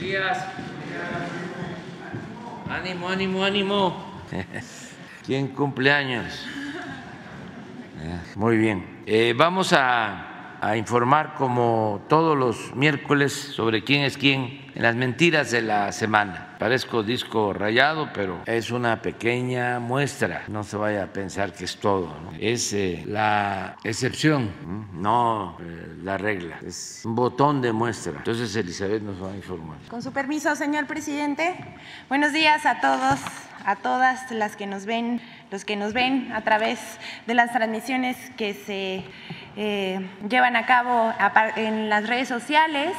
días. Ánimo, ánimo, ánimo. ¿Quién cumpleaños? Muy bien. Eh, vamos a, a informar como todos los miércoles sobre quién es quién en las mentiras de la semana. Parezco disco rayado, pero es una pequeña muestra. No se vaya a pensar que es todo. ¿no? Es eh, la excepción, no eh, la regla. Es un botón de muestra. Entonces Elizabeth nos va a informar. Con su permiso, señor presidente. Buenos días a todos, a todas las que nos ven, los que nos ven a través de las transmisiones que se eh, llevan a cabo en las redes sociales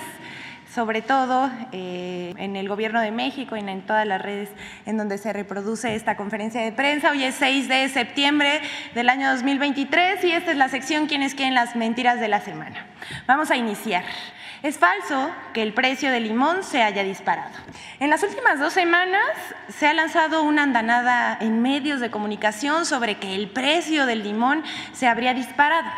sobre todo eh, en el Gobierno de México y en todas las redes en donde se reproduce esta conferencia de prensa. Hoy es 6 de septiembre del año 2023 y esta es la sección ¿Quiénes quieren las mentiras de la semana? Vamos a iniciar. Es falso que el precio del limón se haya disparado. En las últimas dos semanas se ha lanzado una andanada en medios de comunicación sobre que el precio del limón se habría disparado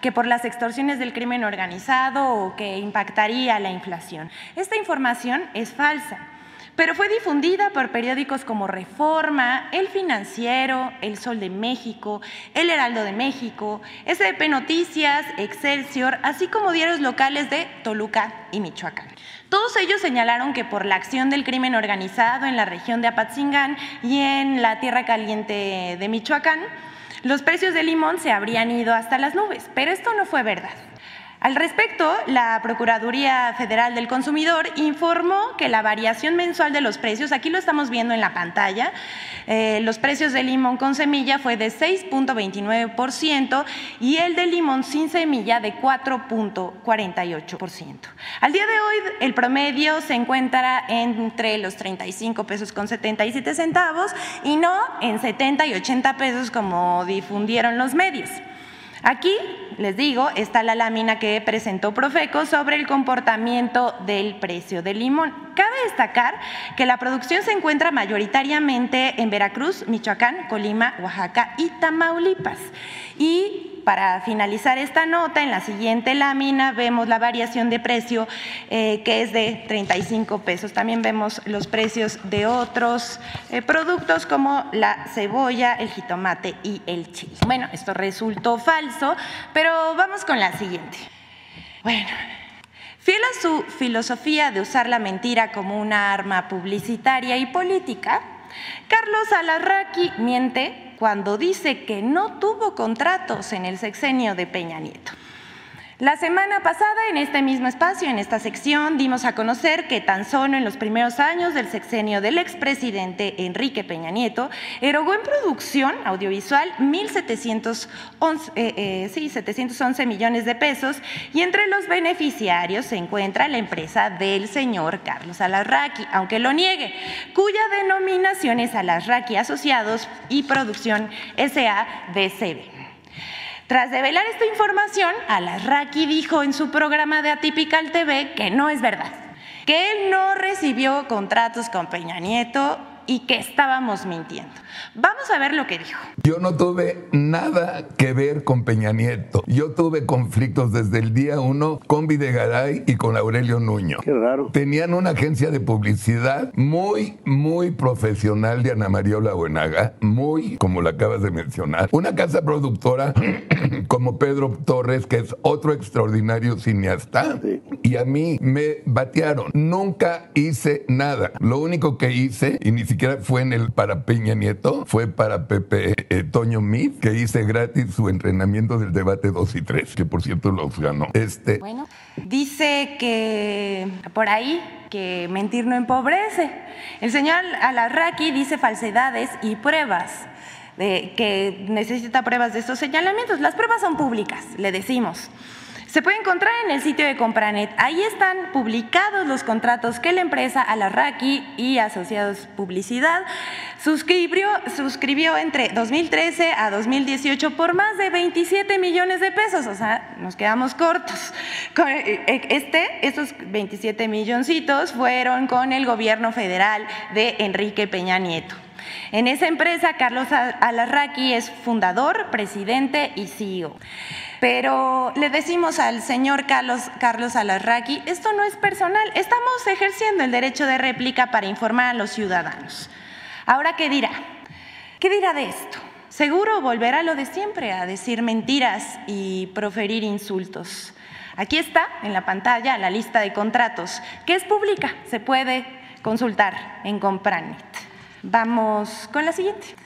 que por las extorsiones del crimen organizado o que impactaría la inflación. Esta información es falsa pero fue difundida por periódicos como Reforma, El Financiero, El Sol de México, El Heraldo de México, SDP Noticias, Excelsior, así como diarios locales de Toluca y Michoacán. Todos ellos señalaron que por la acción del crimen organizado en la región de Apatzingán y en la Tierra Caliente de Michoacán, los precios del limón se habrían ido hasta las nubes, pero esto no fue verdad. Al respecto, la Procuraduría Federal del Consumidor informó que la variación mensual de los precios, aquí lo estamos viendo en la pantalla, eh, los precios del limón con semilla fue de 6.29% y el del limón sin semilla de 4.48%. Al día de hoy, el promedio se encuentra entre los 35 pesos con 77 centavos y no en 70 y 80 pesos como difundieron los medios. Aquí, les digo, está la lámina que presentó Profeco sobre el comportamiento del precio del limón. Cabe destacar que la producción se encuentra mayoritariamente en Veracruz, Michoacán, Colima, Oaxaca y Tamaulipas. Y para finalizar esta nota, en la siguiente lámina vemos la variación de precio eh, que es de 35 pesos. También vemos los precios de otros eh, productos como la cebolla, el jitomate y el chile. Bueno, esto resultó falso, pero vamos con la siguiente. Bueno, Fiel a su filosofía de usar la mentira como una arma publicitaria y política, Carlos Alarraqui miente cuando dice que no tuvo contratos en el sexenio de Peña Nieto. La semana pasada, en este mismo espacio, en esta sección, dimos a conocer que tan solo en los primeros años del sexenio del expresidente Enrique Peña Nieto, erogó en producción audiovisual 1.711 eh, eh, millones de pesos y entre los beneficiarios se encuentra la empresa del señor Carlos Alarraqui, aunque lo niegue, cuya denominación es Alarraqui Asociados y Producción S.A.D.C.B. Tras develar esta información, Alarraqui dijo en su programa de Atypical TV que no es verdad, que él no recibió contratos con Peña Nieto y que estábamos mintiendo. Vamos a ver lo que dijo. Yo no tuve nada que ver con Peña Nieto. Yo tuve conflictos desde el día uno con Videgaray y con Aurelio Nuño. Qué raro. Tenían una agencia de publicidad muy, muy profesional de Ana María Buenaga, muy, como la acabas de mencionar. Una casa productora como Pedro Torres, que es otro extraordinario cineasta. Y a mí me batearon. Nunca hice nada. Lo único que hice, y ni siquiera fue en el para Peña Nieto, fue para Pepe eh, Toño Mid, que hice gratis su entrenamiento del debate 2 y 3, que por cierto los ganó. Este. Bueno, dice que por ahí que mentir no empobrece. El señor Alarraqui dice falsedades y pruebas. De que necesita pruebas de estos señalamientos. Las pruebas son públicas, le decimos. Se puede encontrar en el sitio de Compranet. Ahí están publicados los contratos que la empresa Alarraqui y Asociados Publicidad suscribió, entre 2013 a 2018 por más de 27 millones de pesos. O sea, nos quedamos cortos. Eh, eh, este, estos 27 milloncitos fueron con el gobierno federal de Enrique Peña Nieto. En esa empresa, Carlos Alarraqui es fundador, presidente y CEO. Pero le decimos al señor Carlos, Carlos Alarraqui, esto no es personal, estamos ejerciendo el derecho de réplica para informar a los ciudadanos. Ahora, ¿qué dirá? ¿Qué dirá de esto? Seguro volverá lo de siempre, a decir mentiras y proferir insultos. Aquí está en la pantalla la lista de contratos, que es pública, se puede consultar en Compranit. Vamos con la siguiente.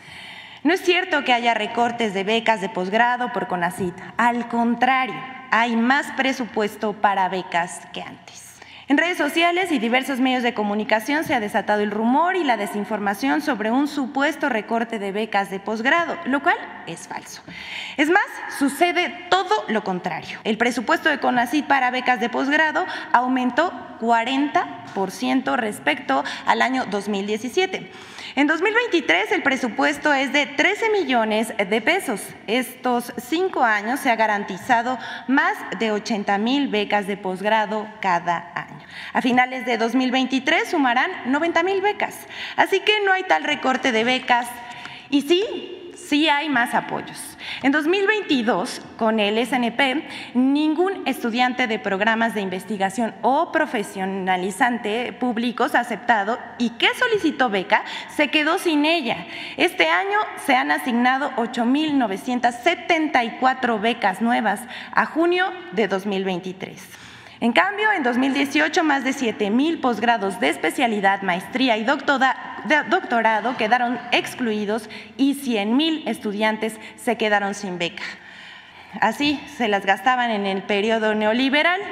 No es cierto que haya recortes de becas de posgrado por CONACIT. Al contrario, hay más presupuesto para becas que antes. En redes sociales y diversos medios de comunicación se ha desatado el rumor y la desinformación sobre un supuesto recorte de becas de posgrado, lo cual es falso. Es más, sucede todo lo contrario. El presupuesto de CONACYT para becas de posgrado aumentó 40% respecto al año 2017. En 2023 el presupuesto es de 13 millones de pesos. Estos cinco años se ha garantizado más de 80 mil becas de posgrado cada año. A finales de 2023 sumarán 90 mil becas. Así que no hay tal recorte de becas. Y sí, sí hay más apoyos. En 2022, con el SNP, ningún estudiante de programas de investigación o profesionalizante públicos aceptado y que solicitó beca se quedó sin ella. Este año se han asignado 8.974 becas nuevas a junio de 2023. En cambio, en 2018, más de 7 mil posgrados de especialidad, maestría y doctorado quedaron excluidos y 100 mil estudiantes se quedaron sin beca. Así se las gastaban en el periodo neoliberal.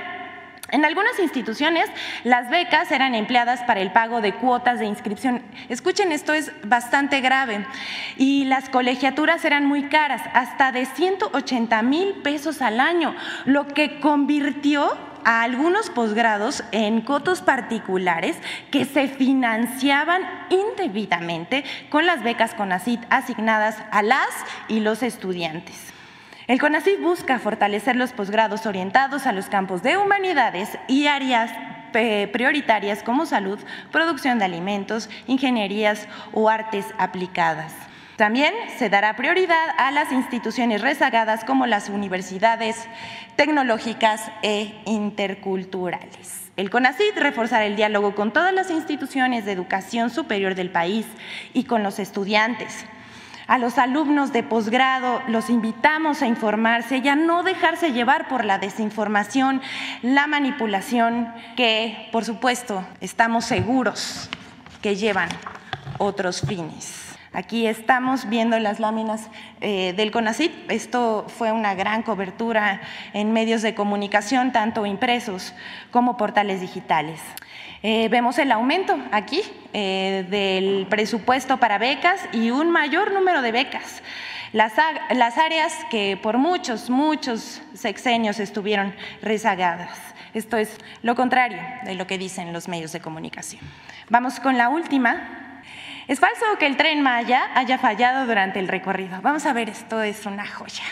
En algunas instituciones las becas eran empleadas para el pago de cuotas de inscripción. Escuchen, esto es bastante grave. Y las colegiaturas eran muy caras, hasta de 180 mil pesos al año, lo que convirtió a algunos posgrados en cotos particulares que se financiaban indebidamente con las becas CONACIT asignadas a las y los estudiantes. El CONACIT busca fortalecer los posgrados orientados a los campos de humanidades y áreas prioritarias como salud, producción de alimentos, ingenierías o artes aplicadas. También se dará prioridad a las instituciones rezagadas como las universidades tecnológicas e interculturales. El CONACYT reforzará el diálogo con todas las instituciones de educación superior del país y con los estudiantes. A los alumnos de posgrado los invitamos a informarse y a no dejarse llevar por la desinformación, la manipulación, que por supuesto estamos seguros que llevan otros fines. Aquí estamos viendo las láminas eh, del CONACIT. Esto fue una gran cobertura en medios de comunicación, tanto impresos como portales digitales. Eh, vemos el aumento aquí eh, del presupuesto para becas y un mayor número de becas. Las, las áreas que por muchos, muchos sexenios estuvieron rezagadas. Esto es lo contrario de lo que dicen los medios de comunicación. Vamos con la última, es falso que el tren Maya haya fallado durante el recorrido. Vamos a ver, esto es una joya.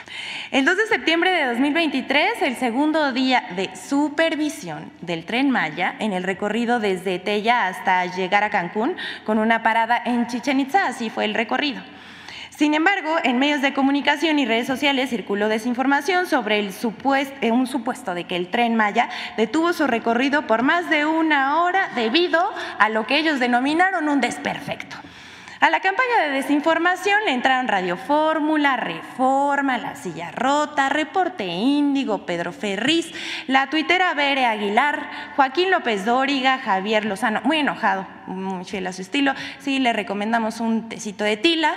El 2 de septiembre de 2023, el segundo día de supervisión del tren Maya en el recorrido desde Tella hasta llegar a Cancún, con una parada en Chichen Itza, así fue el recorrido. Sin embargo, en medios de comunicación y redes sociales circuló desinformación sobre eh, un supuesto de que el tren Maya detuvo su recorrido por más de una hora debido a lo que ellos denominaron un desperfecto. A la campaña de desinformación le entraron Radio Fórmula, Reforma, La Silla Rota, Reporte Índigo, Pedro Ferriz, la tuitera Bere Aguilar, Joaquín López Dóriga, Javier Lozano, muy enojado, muy fiel a su estilo, sí, le recomendamos un tecito de tila,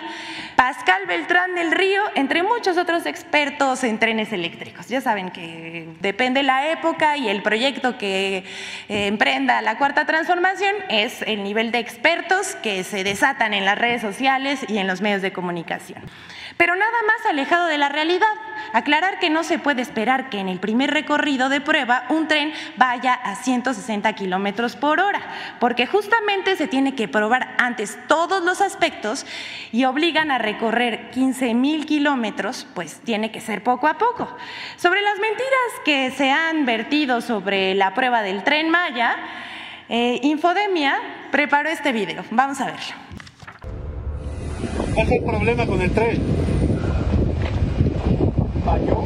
Pascal Beltrán del Río, entre muchos otros expertos en trenes eléctricos. Ya saben que depende la época y el proyecto que eh, emprenda la cuarta transformación es el nivel de expertos que se desatan en la redes sociales y en los medios de comunicación. Pero nada más alejado de la realidad. Aclarar que no se puede esperar que en el primer recorrido de prueba un tren vaya a 160 kilómetros por hora, porque justamente se tiene que probar antes todos los aspectos y obligan a recorrer 15 mil kilómetros, pues tiene que ser poco a poco. Sobre las mentiras que se han vertido sobre la prueba del tren Maya, eh, Infodemia preparó este video. Vamos a verlo. ¿Cuál es el problema con el tren? Falló,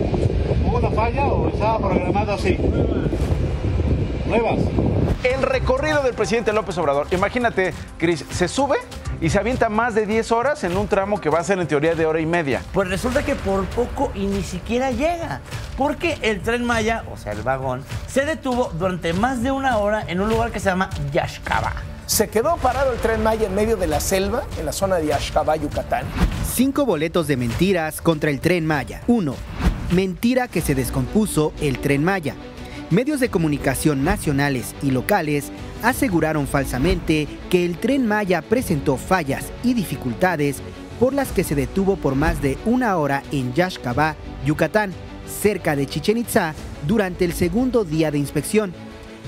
hubo falla o estaba programado así? Nuevas. El recorrido del presidente López Obrador. Imagínate, Cris, se sube y se avienta más de 10 horas en un tramo que va a ser en teoría de hora y media. Pues resulta que por poco y ni siquiera llega, porque el tren Maya, o sea, el vagón, se detuvo durante más de una hora en un lugar que se llama Yashkaba. Se quedó parado el tren Maya en medio de la selva, en la zona de Ashkaba, Yucatán. Cinco boletos de mentiras contra el tren Maya. 1. Mentira que se descompuso el tren Maya. Medios de comunicación nacionales y locales aseguraron falsamente que el tren Maya presentó fallas y dificultades por las que se detuvo por más de una hora en Yashkaba, Yucatán, cerca de Chichen Itza, durante el segundo día de inspección.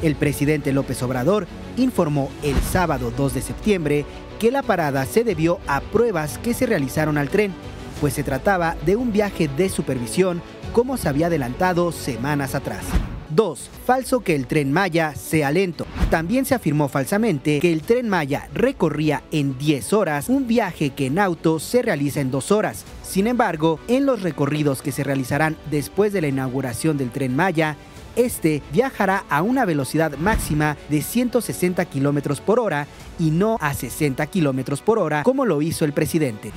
El presidente López Obrador informó el sábado 2 de septiembre que la parada se debió a pruebas que se realizaron al tren, pues se trataba de un viaje de supervisión como se había adelantado semanas atrás. 2. Falso que el tren Maya sea lento. También se afirmó falsamente que el tren Maya recorría en 10 horas un viaje que en auto se realiza en 2 horas. Sin embargo, en los recorridos que se realizarán después de la inauguración del tren Maya, este viajará a una velocidad máxima de 160 kilómetros por hora y no a 60 kilómetros por hora como lo hizo el presidente.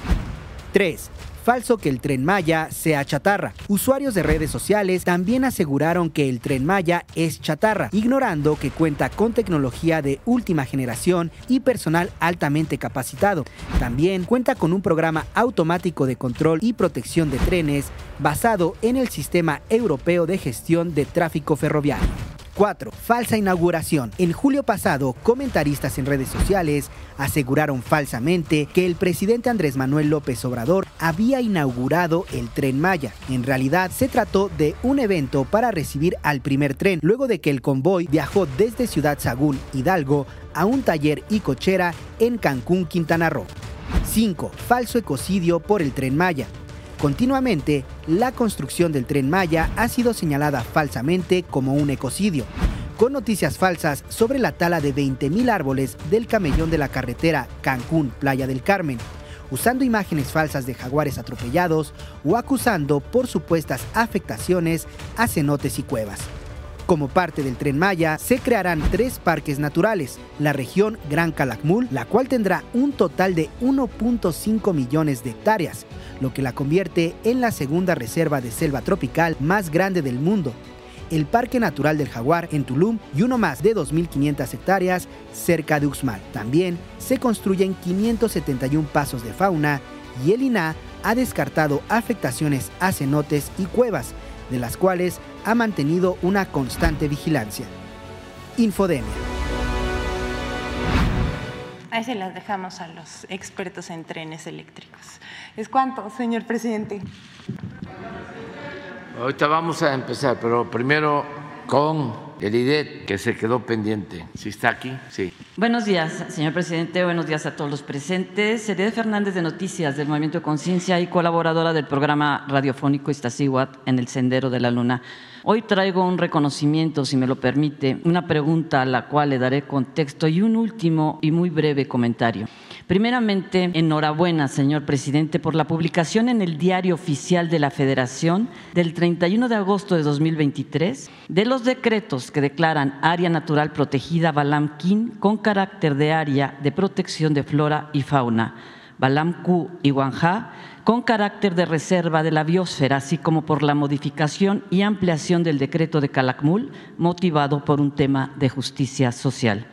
3. Falso que el tren Maya sea chatarra. Usuarios de redes sociales también aseguraron que el tren Maya es chatarra, ignorando que cuenta con tecnología de última generación y personal altamente capacitado. También cuenta con un programa automático de control y protección de trenes basado en el Sistema Europeo de Gestión de Tráfico Ferroviario. 4. Falsa inauguración. En julio pasado, comentaristas en redes sociales aseguraron falsamente que el presidente Andrés Manuel López Obrador había inaugurado el tren Maya. En realidad, se trató de un evento para recibir al primer tren, luego de que el convoy viajó desde Ciudad Sagún, Hidalgo, a un taller y cochera en Cancún, Quintana Roo. 5. Falso ecocidio por el tren Maya. Continuamente, la construcción del tren Maya ha sido señalada falsamente como un ecocidio, con noticias falsas sobre la tala de 20.000 árboles del camellón de la carretera Cancún-Playa del Carmen, usando imágenes falsas de jaguares atropellados o acusando por supuestas afectaciones a cenotes y cuevas. Como parte del tren Maya, se crearán tres parques naturales. La región Gran Calakmul, la cual tendrá un total de 1.5 millones de hectáreas, lo que la convierte en la segunda reserva de selva tropical más grande del mundo. El Parque Natural del Jaguar en Tulum y uno más de 2.500 hectáreas cerca de Uxmal. También se construyen 571 pasos de fauna y el INA ha descartado afectaciones a cenotes y cuevas, de las cuales ha mantenido una constante vigilancia. Infodemia. Ahí se las dejamos a los expertos en trenes eléctricos. ¿Es cuánto, señor presidente? Ahorita vamos a empezar, pero primero con el IDET que se quedó pendiente. ¿Sí está aquí? Sí. Buenos días, señor presidente. Buenos días a todos los presentes. Seridet Fernández de Noticias del Movimiento de Conciencia y colaboradora del programa radiofónico Iztaccíhuatl en el Sendero de la Luna. Hoy traigo un reconocimiento, si me lo permite, una pregunta a la cual le daré contexto y un último y muy breve comentario. Primeramente, enhorabuena, señor presidente, por la publicación en el Diario Oficial de la Federación del 31 de agosto de 2023 de los decretos que declaran área natural protegida Balam-Quín con carácter de área de protección de flora y fauna, Balam-Q y Guanjá con carácter de reserva de la biosfera, así como por la modificación y ampliación del decreto de Calakmul, motivado por un tema de justicia social.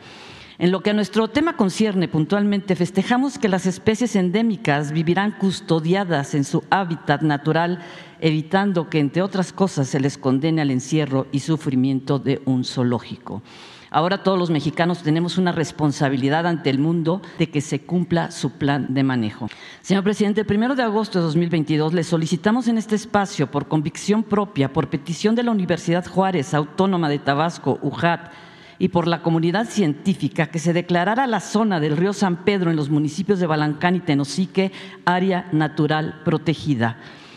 En lo que a nuestro tema concierne puntualmente, festejamos que las especies endémicas vivirán custodiadas en su hábitat natural, evitando que, entre otras cosas, se les condene al encierro y sufrimiento de un zoológico. Ahora todos los mexicanos tenemos una responsabilidad ante el mundo de que se cumpla su plan de manejo. Señor presidente, el primero de agosto de 2022 le solicitamos en este espacio, por convicción propia, por petición de la Universidad Juárez Autónoma de Tabasco, UJAT, y por la comunidad científica que se declarara la zona del río San Pedro en los municipios de Balancán y Tenosique área natural protegida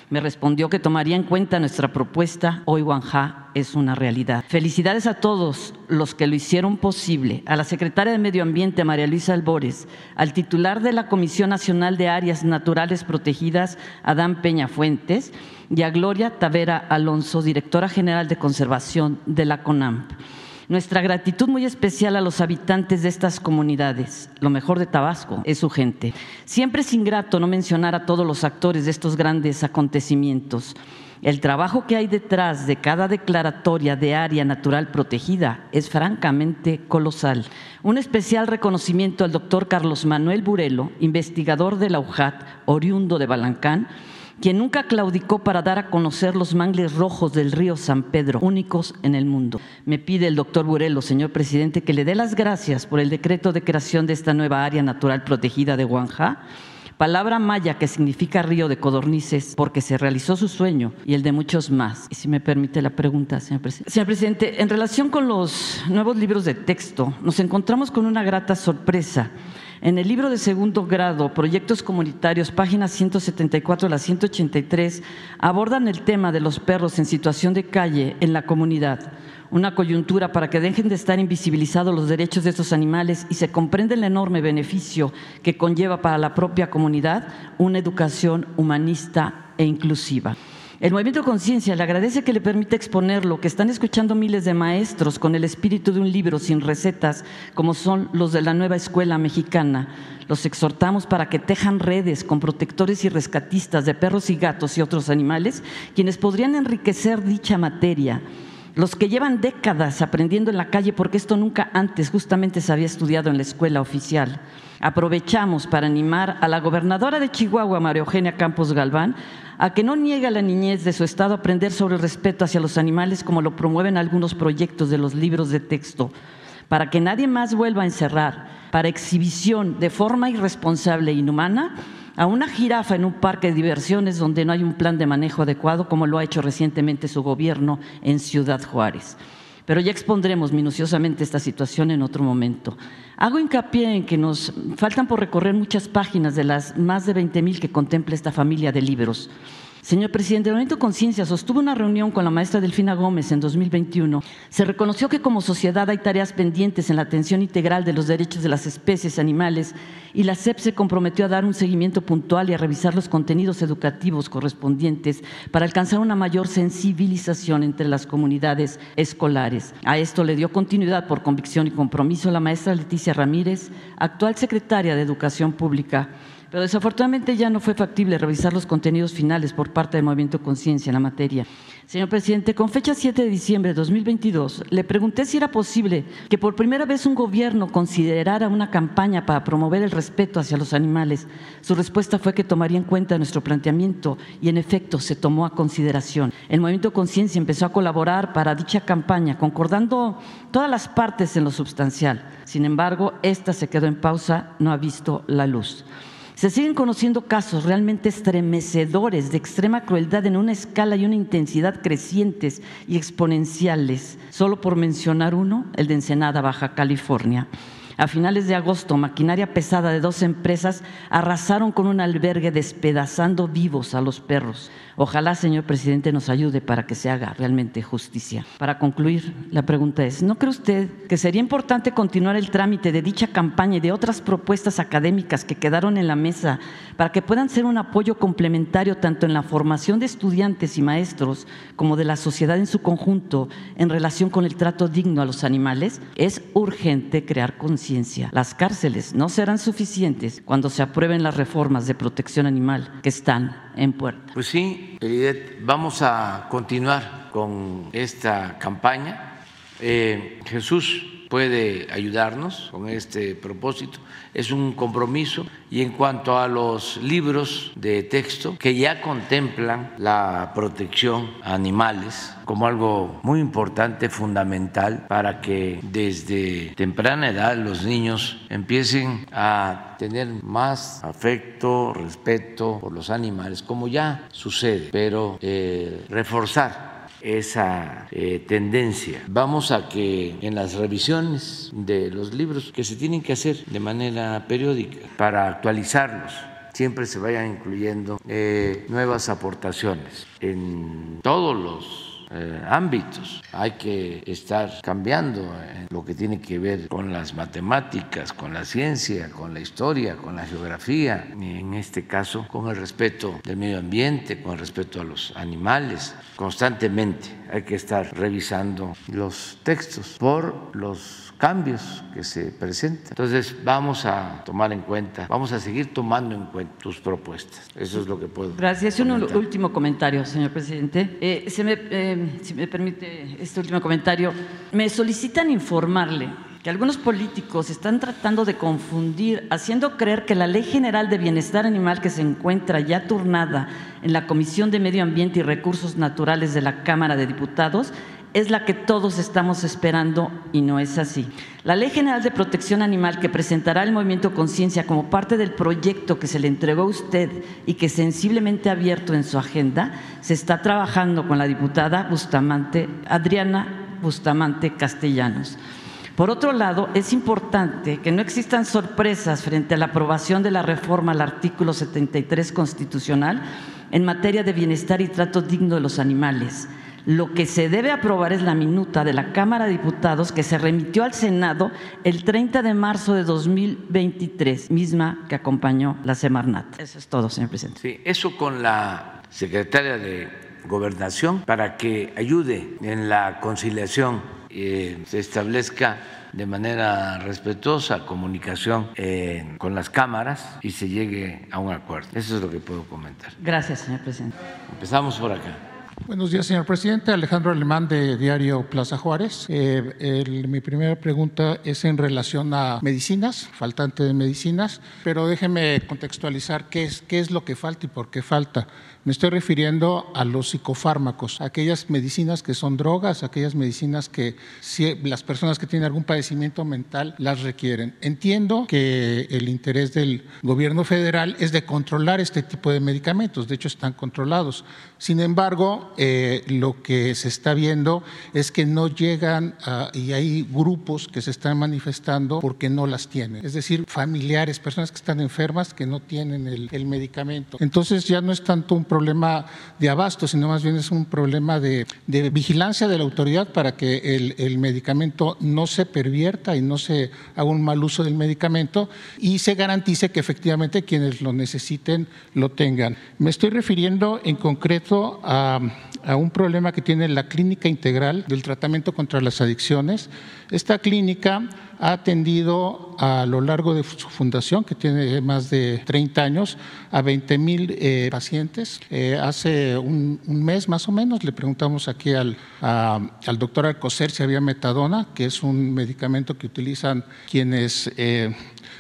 Me respondió que tomaría en cuenta nuestra propuesta. Hoy Guanja es una realidad. Felicidades a todos los que lo hicieron posible, a la secretaria de Medio Ambiente, María Luisa Albores, al titular de la Comisión Nacional de Áreas Naturales Protegidas, Adán Peña Fuentes, y a Gloria Tavera Alonso, directora general de Conservación de la CONAMP. Nuestra gratitud muy especial a los habitantes de estas comunidades. Lo mejor de Tabasco es su gente. Siempre es ingrato no mencionar a todos los actores de estos grandes acontecimientos. El trabajo que hay detrás de cada declaratoria de área natural protegida es francamente colosal. Un especial reconocimiento al doctor Carlos Manuel Burelo, investigador de la UJAT, oriundo de Balancán, quien nunca claudicó para dar a conocer los mangles rojos del río San Pedro, únicos en el mundo. Me pide el doctor Burelo, señor presidente, que le dé las gracias por el decreto de creación de esta nueva área natural protegida de Guanja palabra maya que significa río de codornices, porque se realizó su sueño y el de muchos más. Y si me permite la pregunta, señor presidente. Señor presidente, en relación con los nuevos libros de texto, nos encontramos con una grata sorpresa. En el libro de segundo grado, Proyectos Comunitarios, páginas 174 a la 183, abordan el tema de los perros en situación de calle en la comunidad una coyuntura para que dejen de estar invisibilizados los derechos de estos animales y se comprenda el enorme beneficio que conlleva para la propia comunidad una educación humanista e inclusiva. El movimiento Conciencia le agradece que le permita exponerlo, que están escuchando miles de maestros con el espíritu de un libro sin recetas, como son los de la nueva escuela mexicana. Los exhortamos para que tejan redes con protectores y rescatistas de perros y gatos y otros animales, quienes podrían enriquecer dicha materia los que llevan décadas aprendiendo en la calle, porque esto nunca antes justamente se había estudiado en la escuela oficial. Aprovechamos para animar a la gobernadora de Chihuahua, María Eugenia Campos Galván, a que no niegue a la niñez de su estado aprender sobre el respeto hacia los animales como lo promueven algunos proyectos de los libros de texto, para que nadie más vuelva a encerrar para exhibición de forma irresponsable e inhumana a una jirafa en un parque de diversiones donde no hay un plan de manejo adecuado, como lo ha hecho recientemente su gobierno en Ciudad Juárez. Pero ya expondremos minuciosamente esta situación en otro momento. Hago hincapié en que nos faltan por recorrer muchas páginas de las más de 20 mil que contempla esta familia de libros. Señor presidente, el Movimiento Conciencia sostuvo una reunión con la maestra Delfina Gómez en 2021. Se reconoció que como sociedad hay tareas pendientes en la atención integral de los derechos de las especies animales y la SEP se comprometió a dar un seguimiento puntual y a revisar los contenidos educativos correspondientes para alcanzar una mayor sensibilización entre las comunidades escolares. A esto le dio continuidad por convicción y compromiso la maestra Leticia Ramírez, actual secretaria de Educación Pública pero desafortunadamente ya no fue factible revisar los contenidos finales por parte del Movimiento Conciencia en la materia. Señor presidente, con fecha 7 de diciembre de 2022, le pregunté si era posible que por primera vez un gobierno considerara una campaña para promover el respeto hacia los animales. Su respuesta fue que tomaría en cuenta nuestro planteamiento y en efecto se tomó a consideración. El Movimiento Conciencia empezó a colaborar para dicha campaña, concordando todas las partes en lo sustancial. Sin embargo, esta se quedó en pausa, no ha visto la luz. Se siguen conociendo casos realmente estremecedores de extrema crueldad en una escala y una intensidad crecientes y exponenciales. Solo por mencionar uno, el de Ensenada, Baja California. A finales de agosto, maquinaria pesada de dos empresas arrasaron con un albergue despedazando vivos a los perros. Ojalá, señor presidente, nos ayude para que se haga realmente justicia. Para concluir, la pregunta es, ¿no cree usted que sería importante continuar el trámite de dicha campaña y de otras propuestas académicas que quedaron en la mesa para que puedan ser un apoyo complementario tanto en la formación de estudiantes y maestros como de la sociedad en su conjunto en relación con el trato digno a los animales? Es urgente crear conciencia. Las cárceles no serán suficientes cuando se aprueben las reformas de protección animal que están en puerta. Pues sí, vamos a continuar con esta campaña. Eh, Jesús puede ayudarnos con este propósito. Es un compromiso. Y en cuanto a los libros de texto que ya contemplan la protección a animales como algo muy importante, fundamental, para que desde temprana edad los niños empiecen a tener más afecto, respeto por los animales, como ya sucede, pero eh, reforzar esa eh, tendencia. Vamos a que en las revisiones de los libros que se tienen que hacer de manera periódica para actualizarlos siempre se vayan incluyendo eh, nuevas aportaciones en todos los eh, ámbitos. Hay que estar cambiando en lo que tiene que ver con las matemáticas, con la ciencia, con la historia, con la geografía, y en este caso con el respeto del medio ambiente, con el respeto a los animales. Constantemente hay que estar revisando los textos por los cambios que se presentan. Entonces vamos a tomar en cuenta, vamos a seguir tomando en cuenta tus propuestas. Eso es lo que puedo. Gracias. Un último comentario, señor presidente. Eh, se me, eh, si me permite este último comentario, me solicitan informarle que algunos políticos están tratando de confundir, haciendo creer que la Ley General de Bienestar Animal que se encuentra ya turnada en la Comisión de Medio Ambiente y Recursos Naturales de la Cámara de Diputados es la que todos estamos esperando y no es así. La Ley General de Protección Animal que presentará el Movimiento Conciencia como parte del proyecto que se le entregó a usted y que sensiblemente ha abierto en su agenda, se está trabajando con la diputada Bustamante, Adriana Bustamante Castellanos. Por otro lado, es importante que no existan sorpresas frente a la aprobación de la reforma al artículo 73 constitucional en materia de bienestar y trato digno de los animales lo que se debe aprobar es la minuta de la Cámara de Diputados que se remitió al Senado el 30 de marzo de 2023, misma que acompañó la Semarnat. Eso es todo, señor presidente. Sí, eso con la secretaria de Gobernación para que ayude en la conciliación, eh, se establezca de manera respetuosa comunicación eh, con las cámaras y se llegue a un acuerdo. Eso es lo que puedo comentar. Gracias, señor presidente. Empezamos por acá. Buenos días, señor presidente. Alejandro Alemán de Diario Plaza Juárez. Eh, mi primera pregunta es en relación a medicinas, faltante de medicinas, pero déjeme contextualizar qué es, qué es lo que falta y por qué falta. Me estoy refiriendo a los psicofármacos, aquellas medicinas que son drogas, aquellas medicinas que las personas que tienen algún padecimiento mental las requieren. Entiendo que el interés del gobierno federal es de controlar este tipo de medicamentos, de hecho están controlados. Sin embargo, eh, lo que se está viendo es que no llegan y hay grupos que se están manifestando porque no las tienen, es decir, familiares, personas que están enfermas que no tienen el, el medicamento. Entonces ya no es tanto un problema de abasto, sino más bien es un problema de, vigilancia de la autoridad para que el, medicamento no se pervierta y no se haga un mal uso del medicamento y se garantice que efectivamente quienes lo necesiten lo tengan. Me estoy refiriendo en concreto a, a un problema que tiene la Clínica Integral del Tratamiento contra las Adicciones. Esta clínica ha atendido a lo largo de su fundación, que tiene más de 30 años, a 20 mil eh, pacientes. Eh, hace un, mes más o menos le preguntamos aquí al, al doctor Alcocer si había metadona, que es un medicamento que utilizan quienes eh,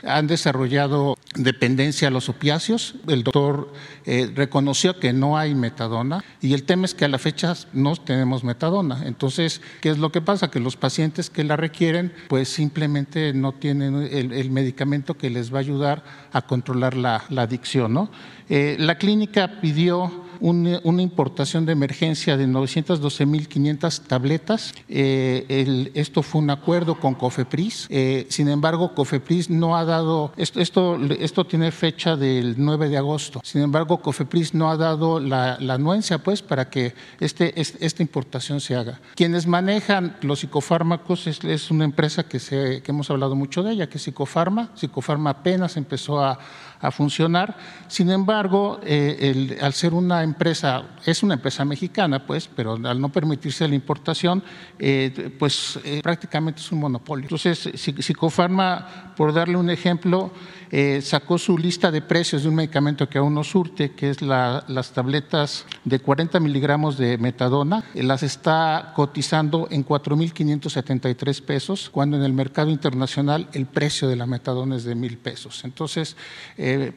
han desarrollado dependencia a los opiáceos. El doctor eh, reconoció que no hay metadona y el tema es que a la fecha no tenemos metadona. Entonces, ¿qué es lo que pasa? Que los pacientes que la requieren, pues simplemente no tienen el, medicamento que les va a ayudar a controlar la, adicción. ¿no? Eh, la clínica pidió una importación de emergencia de 912.500 tabletas. Eh, esto fue un acuerdo con Cofepris. Eh, sin embargo, Cofepris no ha dado, esto, tiene fecha del 9 de agosto. Sin embargo, Cofepris no ha dado la, anuencia pues, para que este, esta importación se haga. Quienes manejan los psicofármacos es, una empresa que, que hemos hablado mucho de ella, que es Psicofarma. Psicofarma apenas empezó a a funcionar. Sin embargo, eh, al ser una empresa, es una empresa mexicana, pues, pero al no permitirse la importación, eh, pues eh, prácticamente es un monopolio. Entonces, Psicofarma, por darle un ejemplo, sacó su lista de precios de un medicamento que aún no surte, que es las tabletas de 40 miligramos de metadona, las está cotizando en 4.573 pesos, cuando en el mercado internacional el precio de la metadona es de mil pesos. Entonces,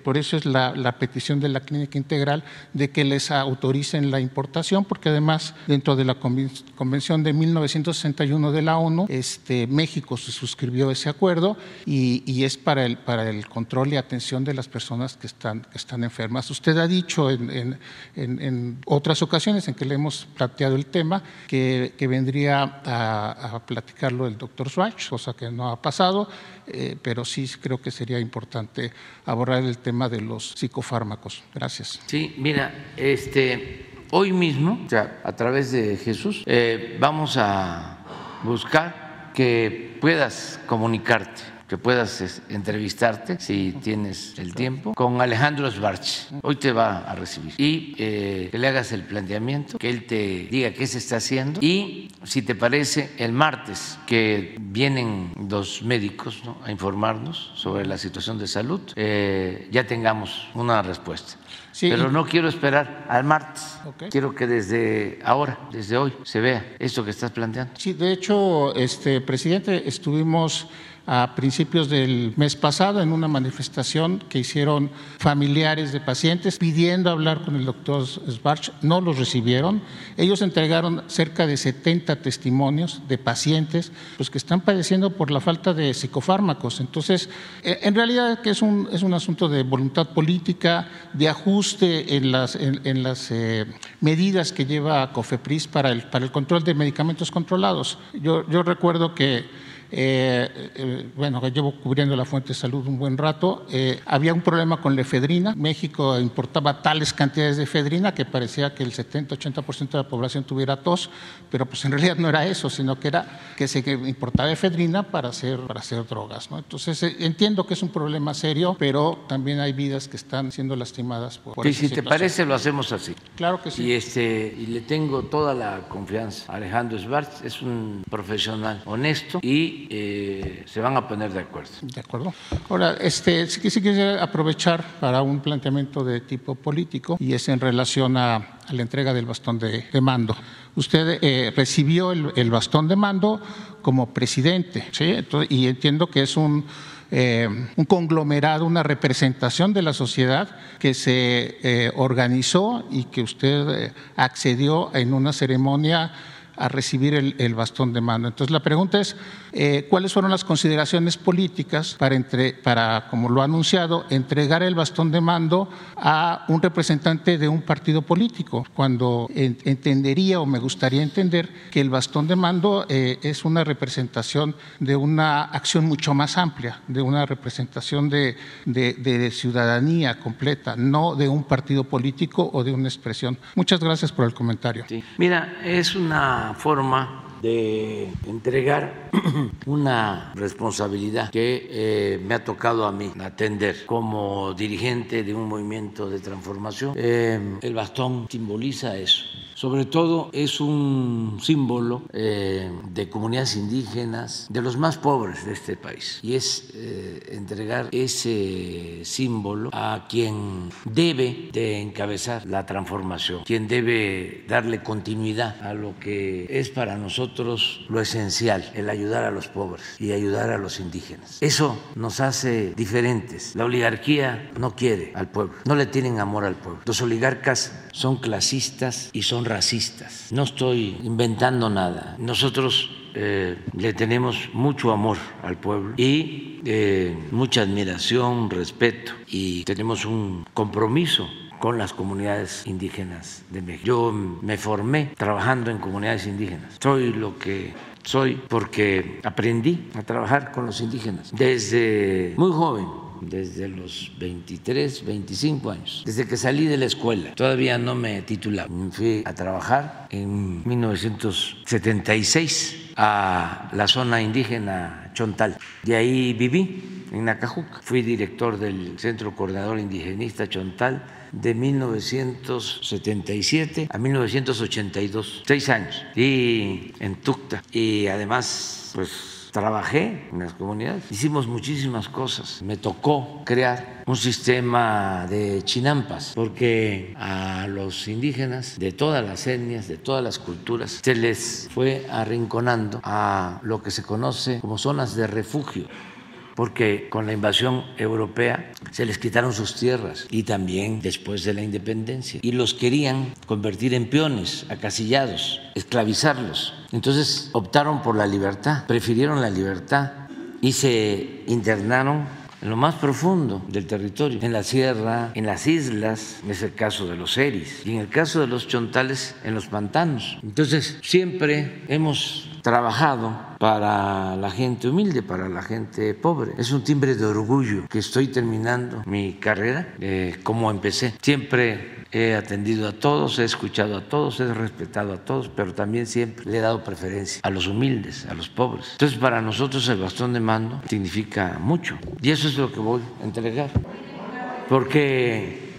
por eso es la, petición de la clínica integral de que les autoricen la importación, porque además dentro de la Convención de 1961 de la ONU, este, México se suscribió ese acuerdo y, y, es para el, para el control y atención de las personas que están, que están enfermas. Usted ha dicho en, en, en, otras ocasiones en que le hemos planteado el tema que, que vendría a, platicarlo el doctor Schwartz, cosa que no ha pasado, eh, pero sí creo que sería importante abordar el tema de los psicofármacos. Gracias. Sí, mira, este, hoy mismo, o a través de Jesús, eh, vamos a buscar que puedas comunicarte que puedas entrevistarte, si tienes el tiempo, con Alejandro Svarch. Hoy te va a recibir. Y eh, que le hagas el planteamiento, que él te diga qué se está haciendo. Y si te parece, el martes que vienen dos médicos a informarnos sobre la situación de salud, eh, ya tengamos una respuesta. Pero no quiero esperar al martes. Quiero que desde ahora, desde hoy, se vea esto que estás planteando. Sí, de hecho, este presidente, estuvimos a principios del mes pasado en una manifestación que hicieron familiares de pacientes pidiendo hablar con el doctor Sbarch. No los recibieron. Ellos entregaron cerca de 70 testimonios de pacientes pues, que están padeciendo por la falta de psicofármacos. Entonces, eh, en realidad que es un, es un asunto de voluntad política, de ajuste en las, en, las eh, medidas que lleva COFEPRIS para el, para el control de medicamentos controlados. Yo, yo recuerdo que eh, eh, bueno, llevo cubriendo la fuente de salud un buen rato, eh, había un problema con la efedrina. México importaba tales cantidades de efedrina que parecía que el 70-80% de la población tuviera tos, pero pues en realidad no era eso, sino que era que se importaba efedrina para hacer, para hacer drogas. ¿no? Entonces entiendo que es un problema serio, pero también hay vidas que están siendo lastimadas por, por sí, Si te parece, lo hacemos así. Claro que sí. Y, este, y le tengo toda la confianza. Alejandro Schwartz es un profesional honesto y eh, se van a poner de acuerdo. De acuerdo. Ahora, este, sí, sí quisiera aprovechar para un planteamiento de tipo político y es en relación a, la entrega del bastón de, mando. Usted eh, recibió el, bastón de mando como presidente, ¿sí? y entiendo que es un, eh, un conglomerado, una representación de la sociedad que se organizó y que usted accedió en una ceremonia a recibir el, bastón de mando. Entonces la pregunta es, eh, ¿cuáles fueron las consideraciones políticas para, entre, para, como lo ha anunciado, entregar el bastón de mando a un representante de un partido político? Cuando entendería o me gustaría entender que el bastón de mando eh, es una representación de una acción mucho más amplia, de una representación de, de ciudadanía completa, no de un partido político o de una expresión. Muchas gracias por el comentario. Sí. Mira, es una forma de entregar una responsabilidad que eh, me ha tocado a mí atender como dirigente de un movimiento de transformación. Eh, el bastón simboliza eso sobre todo es un símbolo eh, de comunidades indígenas, de los más pobres de este país, y es eh, entregar ese símbolo a quien debe de encabezar la transformación, quien debe darle continuidad a lo que es para nosotros lo esencial, el ayudar a los pobres y ayudar a los indígenas. Eso nos hace diferentes. La oligarquía no quiere al pueblo, no le tienen amor al pueblo. Los oligarcas son clasistas y son racistas. No estoy inventando nada. Nosotros eh, le tenemos mucho amor al pueblo y eh, mucha admiración, respeto y tenemos un compromiso con las comunidades indígenas de México. Yo me formé trabajando en comunidades indígenas. Soy lo que soy porque aprendí a trabajar con los indígenas desde muy joven desde los 23, 25 años, desde que salí de la escuela. Todavía no me titulaba. Fui a trabajar en 1976 a la zona indígena Chontal. De ahí viví en Nacajuca. Fui director del Centro Coordinador Indigenista Chontal de 1977 a 1982, seis años, y en Tucta. Y además, pues trabajé en las comunidades, hicimos muchísimas cosas. Me tocó crear un sistema de chinampas, porque a los indígenas de todas las etnias, de todas las culturas, se les fue arrinconando a lo que se conoce como zonas de refugio porque con la invasión europea se les quitaron sus tierras y también después de la independencia. Y los querían convertir en peones, acasillados, esclavizarlos. Entonces optaron por la libertad, prefirieron la libertad y se internaron en lo más profundo del territorio, en la sierra, en las islas, es el caso de los eris, y en el caso de los chontales, en los pantanos. Entonces, siempre hemos trabajado para la gente humilde, para la gente pobre. Es un timbre de orgullo que estoy terminando mi carrera eh, como empecé. Siempre he atendido a todos, he escuchado a todos, he respetado a todos, pero también siempre le he dado preferencia a los humildes, a los pobres. Entonces, para nosotros el bastón de mando significa mucho y eso es lo que voy a entregar. Porque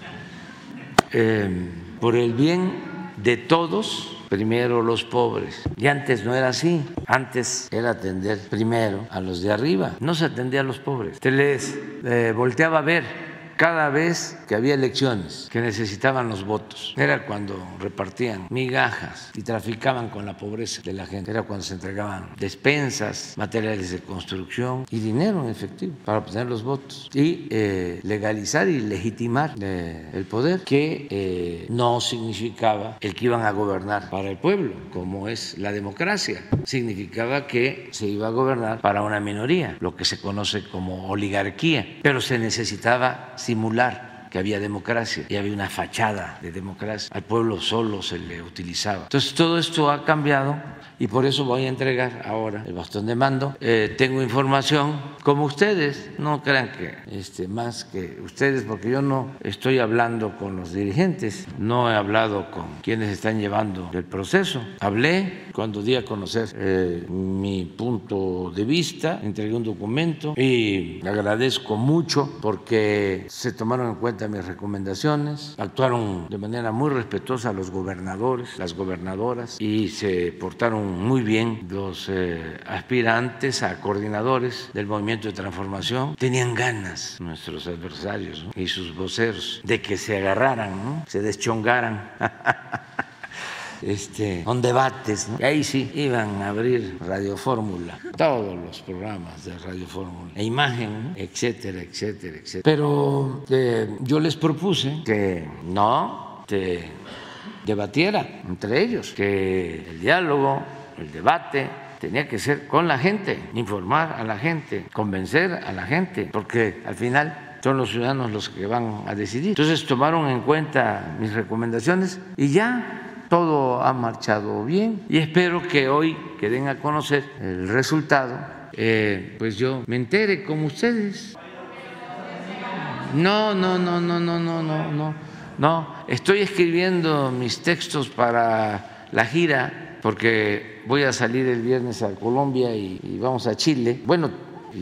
eh, por el bien de todos, primero los pobres. Y antes no era así. Antes era atender primero a los de arriba. No se atendía a los pobres. Te les eh, volteaba a ver cada vez que había elecciones que necesitaban los votos. Era cuando repartían migajas y traficaban con la pobreza de la gente. Era cuando se entregaban despensas, materiales de construcción y dinero en efectivo para obtener los votos y eh, legalizar y legitimar eh, el poder que eh, no significaba el que iban a gobernar para el pueblo, como es la democracia. Significaba que se iba a gobernar para una minoría, lo que se conoce como oligarquía, pero se necesitaba simular que había democracia y había una fachada de democracia. Al pueblo solo se le utilizaba. Entonces todo esto ha cambiado y por eso voy a entregar ahora el bastón de mando. Eh, tengo información como ustedes, no crean que este, más que ustedes, porque yo no estoy hablando con los dirigentes, no he hablado con quienes están llevando el proceso. Hablé cuando di a conocer eh, mi punto de vista, entregué un documento y agradezco mucho porque se tomaron en cuenta mis recomendaciones, actuaron de manera muy respetuosa los gobernadores, las gobernadoras y se portaron muy bien los eh, aspirantes a coordinadores del movimiento de transformación. Tenían ganas nuestros adversarios y sus voceros de que se agarraran, se deschongaran. este, con debates. Y ahí sí iban a abrir Radio Fórmula, todos los programas de Radio Fórmula, e imagen, etcétera, etcétera, etcétera. Pero eh, yo les propuse que no te debatiera entre ellos, que el diálogo el debate tenía que ser con la gente, informar a la gente, convencer a la gente, porque al final son los ciudadanos los que van a decidir. Entonces tomaron en cuenta mis recomendaciones y ya todo ha marchado bien y espero que hoy que den a conocer el resultado, eh, pues yo me entere como ustedes. No, no, no, no, no, no, no, no, no. Estoy escribiendo mis textos para la gira porque voy a salir el viernes a Colombia y, vamos a Chile. Bueno,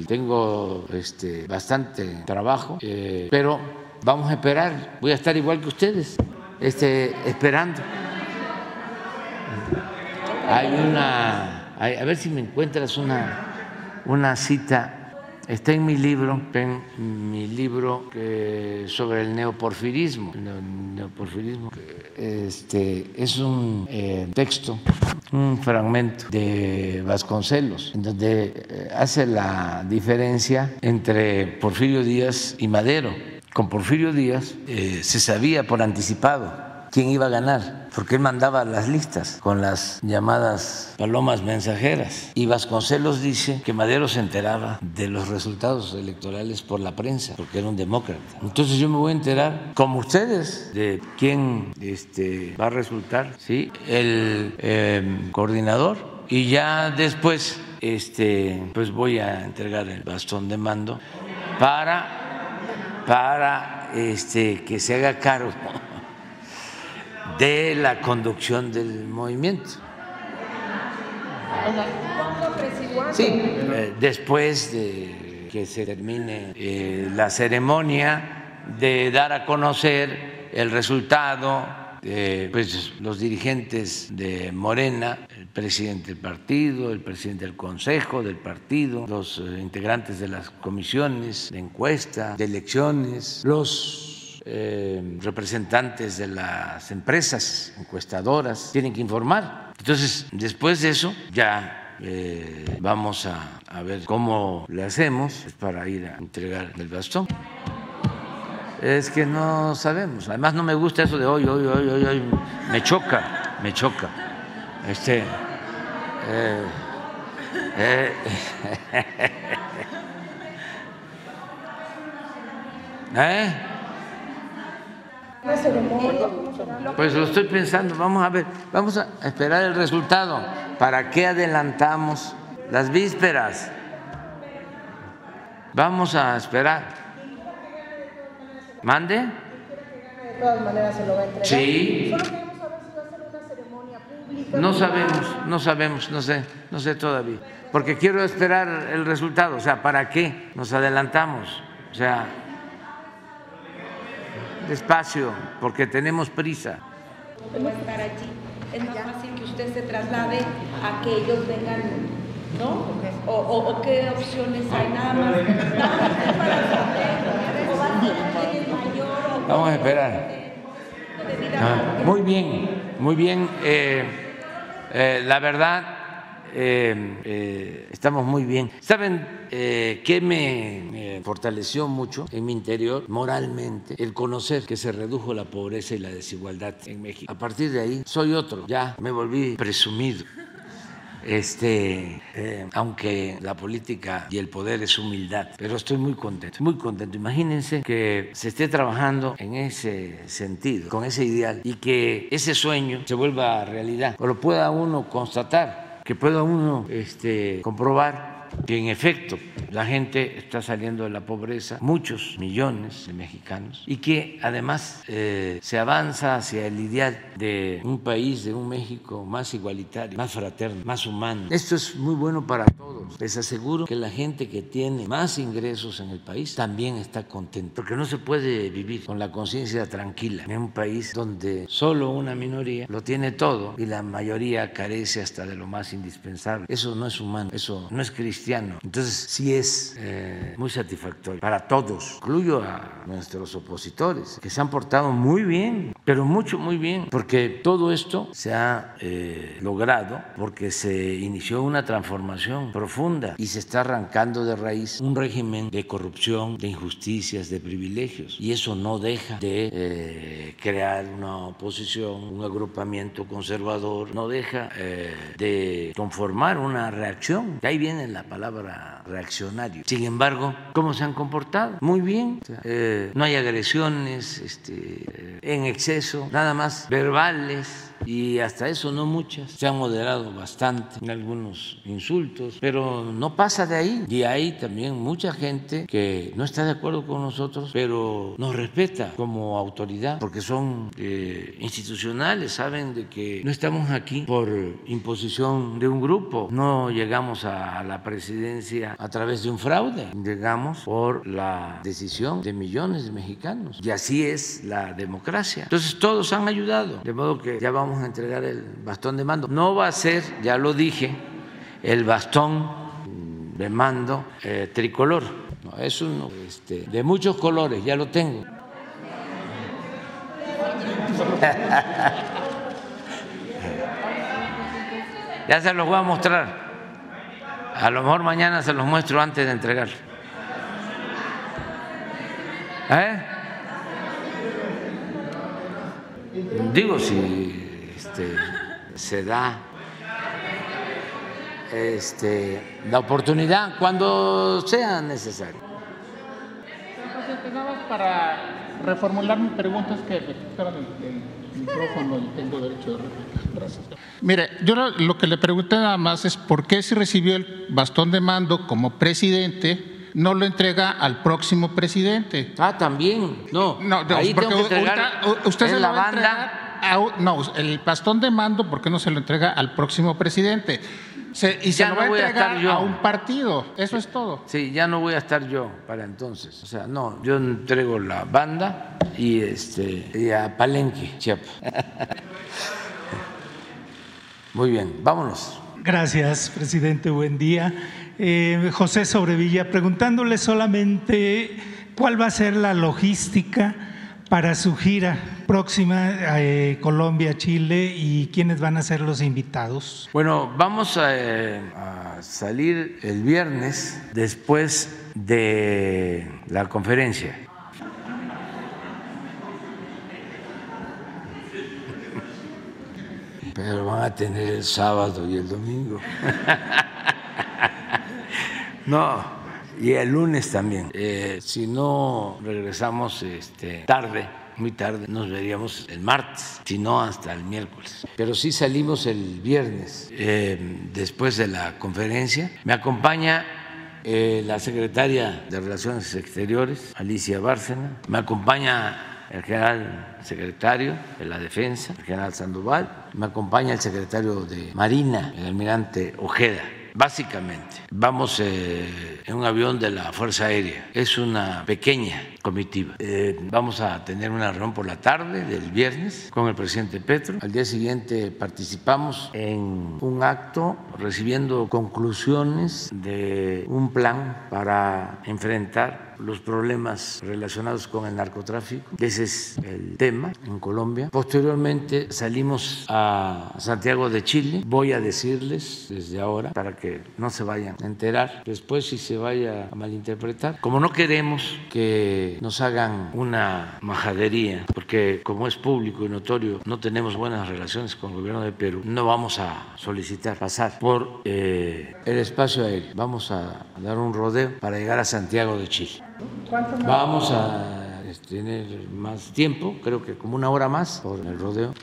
tengo este, bastante trabajo, eh, pero vamos a esperar. Voy a estar igual que ustedes, este, esperando. Hay una, a ver si me encuentras una, una cita Está en mi libro, en mi libro sobre el neoporfirismo. El neoporfirismo este, es un eh, texto, un fragmento de Vasconcelos, donde eh, hace la diferencia entre Porfirio Díaz y Madero. Con Porfirio Díaz eh, se sabía por anticipado quién iba a ganar, porque él mandaba las listas con las llamadas palomas mensajeras. Y Vasconcelos dice que Madero se enteraba de los resultados electorales por la prensa, porque era un demócrata. Entonces yo me voy a enterar, como ustedes, de quién este, va a resultar ¿sí? el em, coordinador y ya después este, pues voy a entregar el bastón de mando para, para este, que se haga cargo de la conducción del movimiento. Sí, eh, después de que se termine eh, la ceremonia de dar a conocer el resultado, pues los dirigentes de Morena, el presidente del partido, el presidente del consejo del partido, los eh, integrantes de las comisiones de encuesta, de elecciones, los eh, representantes de las empresas encuestadoras tienen que informar. Entonces, después de eso, ya eh, vamos a, a ver cómo le hacemos para ir a entregar el bastón. Es que no sabemos. Además no me gusta eso de hoy, hoy, hoy, hoy, hoy. Me choca, me choca. Este. eh, eh, ¿Eh? Pues lo estoy pensando, vamos a ver, vamos a esperar el resultado. ¿Para qué adelantamos las vísperas? Vamos a esperar. ¿Mande? De todas maneras se lo va a entregar. Sí. Solo queremos saber si va a ser una ceremonia pública. No sabemos, no sabemos, no sé, no sé todavía. Porque quiero esperar el resultado. O sea, ¿para qué nos adelantamos? O sea, despacio, porque tenemos prisa. no estar allí. Es más fácil que usted se traslade a que ellos vengan, ¿no? O, o- o qué opciones hay, nada más. Vamos a esperar. Ah, muy bien, muy bien. Eh, eh, la verdad, eh, eh, estamos muy bien. ¿Saben eh, qué me, fortaleció mucho en mi interior moralmente? El conocer que se redujo la pobreza y la desigualdad en México. A partir de ahí, soy otro. Ya me volví presumido. Este, eh, aunque la política y el poder es humildad, pero estoy muy contento, muy contento. Imagínense que se esté trabajando en ese sentido, con ese ideal, y que ese sueño se vuelva realidad, o lo pueda uno constatar, que pueda uno este, comprobar que en efecto la gente está saliendo de la pobreza, muchos millones de mexicanos, y que además eh, se avanza hacia el ideal de un país, de un México más igualitario, más fraterno, más humano. Esto es muy bueno para todos. Les aseguro que la gente que tiene más ingresos en el país también está contenta, porque no se puede vivir con la conciencia tranquila en un país donde solo una minoría lo tiene todo y la mayoría carece hasta de lo más indispensable. Eso no es humano, eso no es cristiano. Entonces sí es eh, muy satisfactorio para todos, incluyo a nuestros opositores, que se han portado muy bien, pero mucho, muy bien, porque todo esto se ha eh, logrado porque se inició una transformación profunda y se está arrancando de raíz un régimen de corrupción, de injusticias, de privilegios. Y eso no deja de eh, crear una oposición, un agrupamiento conservador, no deja eh, de conformar una reacción. Ahí viene la palabra reaccionario. Sin embargo, ¿cómo se han comportado? Muy bien. No hay agresiones este, en exceso, nada más verbales y hasta eso no muchas. Se han moderado bastante en algunos insultos, pero no pasa de ahí. Y hay también mucha gente que no está de acuerdo con nosotros, pero nos respeta como autoridad porque son eh, institucionales, saben de que no estamos aquí por imposición de un grupo, no llegamos a la presidencia a través de un fraude, llegamos por la decisión de millones de mexicanos. Y así es la democracia. Entonces todos han ayudado, de modo que ya vamos a entregar el bastón de mando. No va a ser, ya lo dije, el bastón de mando eh, tricolor. No, es uno este, de muchos colores, ya lo tengo. ya se los voy a mostrar. A lo mejor mañana se los muestro antes de entregar. ¿Eh? Digo, si este, se da este, la oportunidad cuando sea necesario. Presidente, nada más para reformular mi pregunta es que me quitaron el, el micrófono y tengo derecho de réplica. Gracias. Mire, yo lo, lo que le pregunté nada más es por qué si recibió el bastón de mando como presidente no lo entrega al próximo presidente. Ah, también. No, no, no ahí porque tengo que entregar usted se en lo la va a banda. A no, el bastón de mando, ¿por qué no se lo entrega al próximo presidente? Se- y se lo no va a voy a entregar estar yo. a un partido. Eso es todo. Sí, ya no voy a estar yo para entonces. O sea, no, yo entrego la banda y este y a Palenque, Chiapas. Muy bien, vámonos. Gracias, presidente. Buen día. Eh, José Sobrevilla, preguntándole solamente cuál va a ser la logística para su gira próxima, eh, Colombia, Chile, y quiénes van a ser los invitados. Bueno, vamos a, eh, a salir el viernes después de la conferencia. Pero van a tener el sábado y el domingo. No, y el lunes también. Eh, si no regresamos este, tarde, muy tarde, nos veríamos el martes, si no hasta el miércoles. Pero sí salimos el viernes eh, después de la conferencia. Me acompaña eh, la secretaria de Relaciones Exteriores, Alicia Bárcena. Me acompaña el general secretario de la Defensa, el general Sandoval. Me acompaña el secretario de Marina, el almirante Ojeda. Básicamente, vamos eh, en un avión de la Fuerza Aérea. Es una pequeña comitiva. Eh, vamos a tener una reunión por la tarde del viernes con el presidente Petro. Al día siguiente participamos en un acto recibiendo conclusiones de un plan para enfrentar los problemas relacionados con el narcotráfico. Ese es el tema en Colombia. Posteriormente salimos a Santiago de Chile. Voy a decirles desde ahora para que no se vayan a enterar. Después si se vaya a malinterpretar. Como no queremos que nos hagan una majadería, porque como es público y notorio, no tenemos buenas relaciones con el gobierno de Perú, no vamos a solicitar pasar por eh, el espacio aéreo. Vamos a dar un rodeo para llegar a Santiago de Chile. Vamos a tener más tiempo, creo que como una hora más por el rodeo.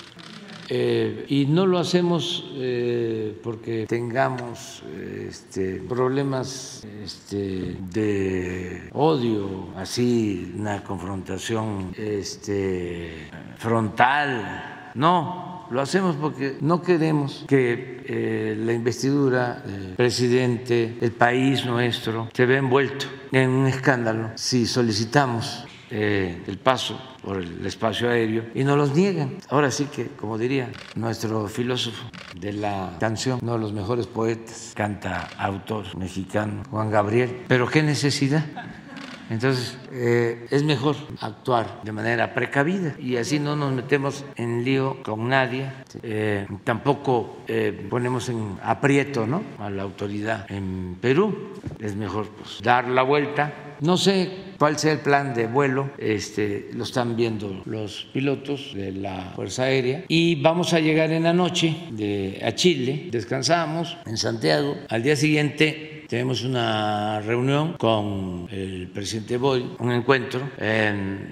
Eh, y no lo hacemos eh, porque tengamos este, problemas este, de odio, así una confrontación este, frontal. No, lo hacemos porque no queremos que eh, la investidura del presidente, el país nuestro, se vea envuelto en un escándalo si solicitamos eh, el paso por el espacio aéreo y nos los niegan. Ahora sí que, como diría nuestro filósofo de la canción, uno de los mejores poetas, canta autor mexicano, Juan Gabriel, pero qué necesidad. Entonces, eh, es mejor actuar de manera precavida y así no nos metemos en lío con nadie, eh, tampoco eh, ponemos en aprieto ¿no? a la autoridad en Perú. Es mejor pues, dar la vuelta. No sé cuál sea el plan de vuelo, este, lo están viendo los pilotos de la Fuerza Aérea y vamos a llegar en la noche de, a Chile, descansamos en Santiago, al día siguiente tenemos una reunión con el presidente Boy, un encuentro.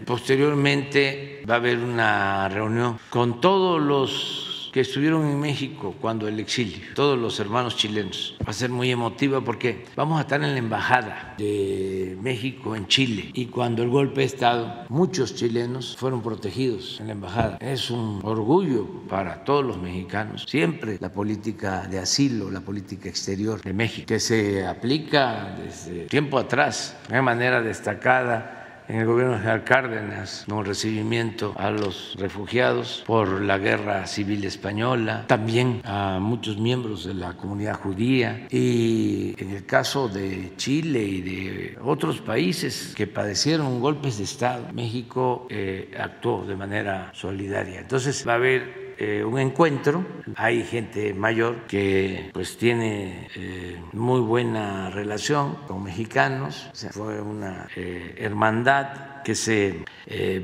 Posteriormente va a haber una reunión con todos los que estuvieron en México cuando el exilio, todos los hermanos chilenos. Va a ser muy emotiva porque vamos a estar en la embajada de México en Chile y cuando el golpe de Estado, muchos chilenos fueron protegidos en la embajada. Es un orgullo para todos los mexicanos. Siempre la política de asilo, la política exterior de México, que se aplica desde tiempo atrás de manera destacada en el gobierno de General Cárdenas, un recibimiento a los refugiados por la guerra civil española, también a muchos miembros de la comunidad judía y en el caso de Chile y de otros países que padecieron golpes de Estado, México eh, actuó de manera solidaria. Entonces va a haber eh, un encuentro. Hay gente mayor que pues tiene eh, muy buena relación con mexicanos. Fue una eh, hermandad que se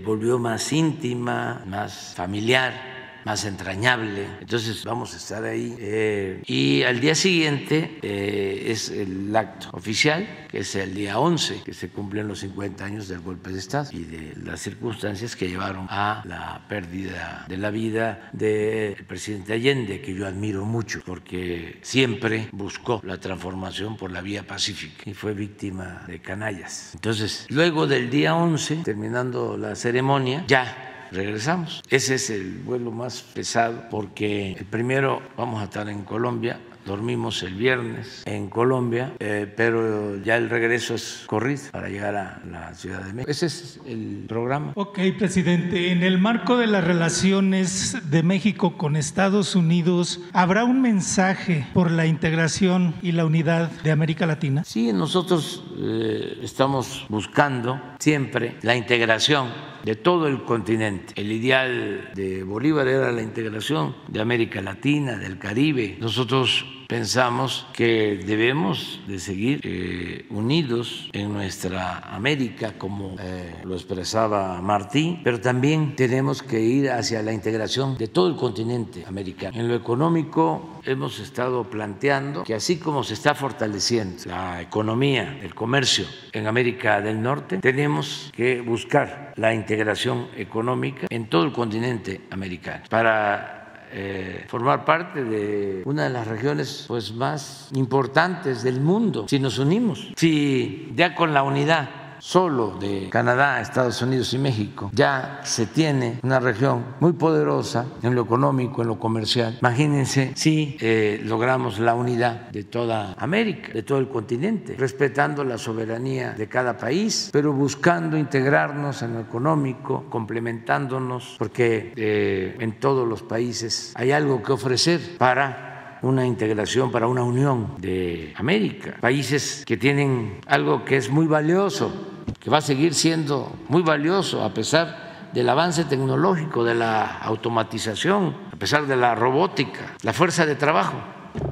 volvió más íntima, más familiar más entrañable. Entonces vamos a estar ahí. Eh, y al día siguiente eh, es el acto oficial, que es el día 11, que se cumplen los 50 años del golpe de Estado y de las circunstancias que llevaron a la pérdida de la vida del presidente Allende, que yo admiro mucho, porque siempre buscó la transformación por la vía pacífica y fue víctima de canallas. Entonces, luego del día 11, terminando la ceremonia, ya regresamos. Ese es el vuelo más pesado porque el primero vamos a estar en Colombia dormimos el viernes en Colombia, eh, pero ya el regreso es corrido para llegar a la Ciudad de México. Ese es el programa. Ok, presidente. En el marco de las relaciones de México con Estados Unidos, ¿habrá un mensaje por la integración y la unidad de América Latina? Sí, nosotros eh, estamos buscando siempre la integración de todo el continente. El ideal de Bolívar era la integración de América Latina, del Caribe. Nosotros pensamos que debemos de seguir eh, unidos en nuestra América, como eh, lo expresaba Martín, pero también tenemos que ir hacia la integración de todo el continente americano. En lo económico hemos estado planteando que así como se está fortaleciendo la economía, el comercio en América del Norte, tenemos que buscar la integración económica en todo el continente americano para eh, formar parte de una de las regiones pues, más importantes del mundo si nos unimos, si ya con la unidad solo de Canadá, Estados Unidos y México, ya se tiene una región muy poderosa en lo económico, en lo comercial. Imagínense si eh, logramos la unidad de toda América, de todo el continente, respetando la soberanía de cada país, pero buscando integrarnos en lo económico, complementándonos, porque eh, en todos los países hay algo que ofrecer para una integración, para una unión de América. Países que tienen algo que es muy valioso, que va a seguir siendo muy valioso a pesar del avance tecnológico, de la automatización, a pesar de la robótica, la fuerza de trabajo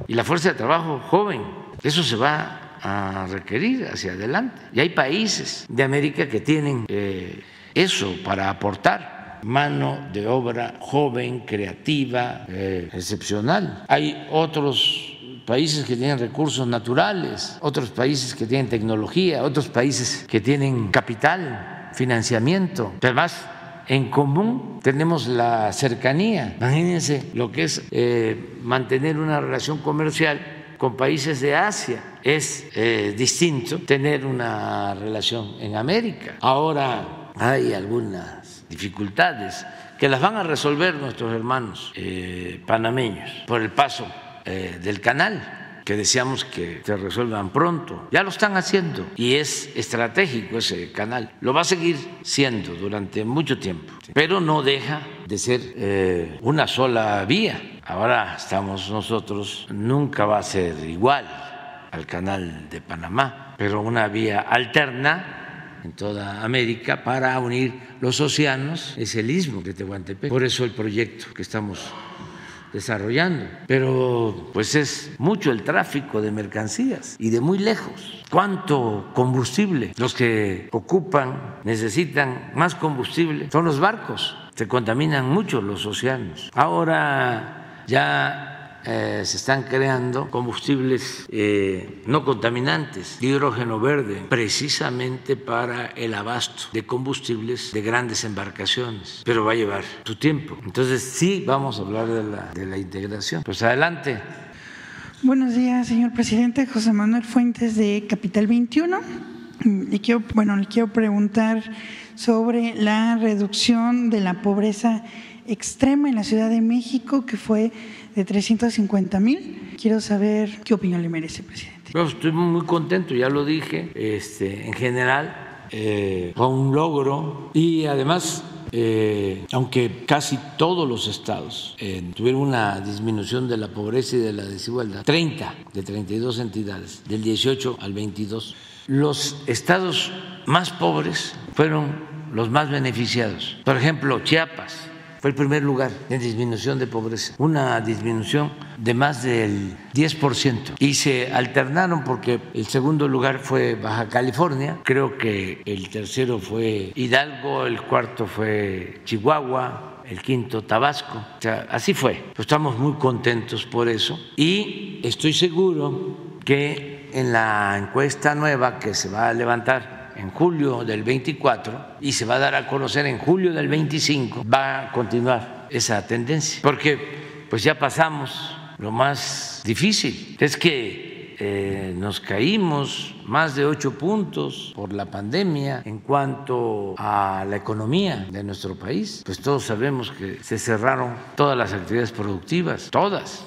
y la fuerza de trabajo joven. Eso se va a requerir hacia adelante. Y hay países de América que tienen eh, eso para aportar mano de obra joven, creativa, eh, excepcional. Hay otros países que tienen recursos naturales, otros países que tienen tecnología, otros países que tienen capital, financiamiento. Además, en común tenemos la cercanía. Imagínense lo que es eh, mantener una relación comercial con países de Asia. Es eh, distinto tener una relación en América. Ahora hay algunas dificultades que las van a resolver nuestros hermanos eh, panameños por el paso eh, del canal que deseamos que se resuelvan pronto. Ya lo están haciendo y es estratégico ese canal. Lo va a seguir siendo durante mucho tiempo, pero no deja de ser eh, una sola vía. Ahora estamos nosotros, nunca va a ser igual al canal de Panamá, pero una vía alterna en toda América para unir los océanos es el istmo de Tehuantepec. Por eso el proyecto que estamos desarrollando. Pero pues es mucho el tráfico de mercancías y de muy lejos. ¿Cuánto combustible? Los que ocupan, necesitan más combustible son los barcos. Se contaminan mucho los océanos. Ahora ya eh, se están creando combustibles eh, no contaminantes, hidrógeno verde, precisamente para el abasto de combustibles de grandes embarcaciones, pero va a llevar su tiempo. Entonces sí vamos a hablar de la, integración. Pues adelante. Buenos días, señor presidente. José Manuel Fuentes de Capital 21. Le quiero, bueno, le quiero preguntar sobre la reducción de la pobreza extrema en la Ciudad de México, que fue de 350 mil. Quiero saber qué opinión le merece, presidente. Bueno, estoy muy contento, ya lo dije. Este, en general, eh, fue un logro y además eh, aunque casi todos los estados eh, tuvieron una disminución de la pobreza y de la desigualdad, 30 de 32 entidades, del 18 al 22, los estados más pobres fueron los más beneficiados. Por ejemplo, Chiapas fue el primer lugar en disminución de pobreza, una disminución de más del 10%. Y se alternaron porque el segundo lugar fue Baja California, creo que el tercero fue Hidalgo, el cuarto fue Chihuahua, el quinto Tabasco. O sea, así fue. Pues estamos muy contentos por eso y estoy seguro que en la encuesta nueva que se va a levantar en julio del 24 y se va a dar a conocer en julio del 25, va a continuar esa tendencia, porque pues ya pasamos lo más difícil, es que eh, nos caímos más de ocho puntos por la pandemia en cuanto a la economía de nuestro país. Pues todos sabemos que se cerraron todas las actividades productivas, todas.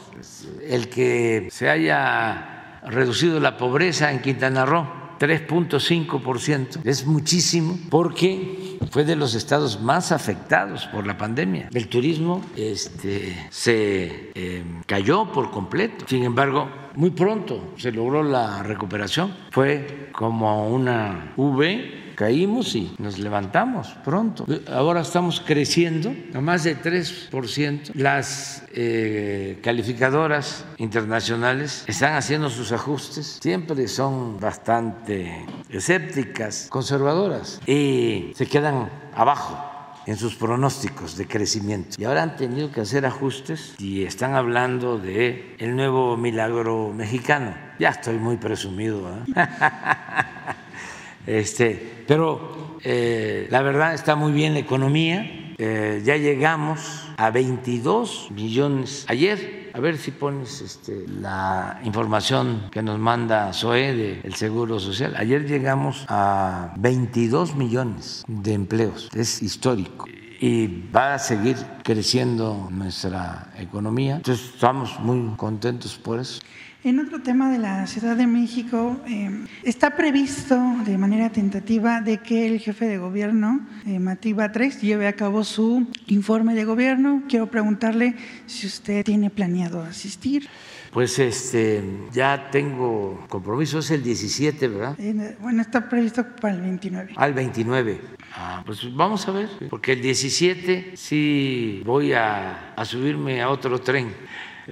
El que se haya reducido la pobreza en Quintana Roo 3.5%. Es muchísimo porque fue de los estados más afectados por la pandemia. El turismo este, se eh, cayó por completo. Sin embargo, muy pronto se logró la recuperación. Fue como una V caímos y nos levantamos pronto. Ahora estamos creciendo a más de 3%. Las eh, calificadoras internacionales están haciendo sus ajustes. Siempre son bastante escépticas, conservadoras y se quedan abajo en sus pronósticos de crecimiento. Y ahora han tenido que hacer ajustes y están hablando de el nuevo milagro mexicano. Ya estoy muy presumido. ¿eh? Este, pero eh, la verdad está muy bien la economía. Eh, ya llegamos a 22 millones. Ayer, a ver si pones este, la información que nos manda SOE del Seguro Social. Ayer llegamos a 22 millones de empleos. Es histórico y va a seguir creciendo nuestra economía. Entonces estamos muy contentos por eso. En otro tema de la Ciudad de México, eh, está previsto de manera tentativa de que el jefe de gobierno, eh, Matí Batres, lleve a cabo su informe de gobierno. Quiero preguntarle si usted tiene planeado asistir. Pues este, ya tengo compromiso, es el 17, ¿verdad? Eh, bueno, está previsto para el 29. Al 29. Ah, pues vamos a ver, porque el 17 sí voy a, a subirme a otro tren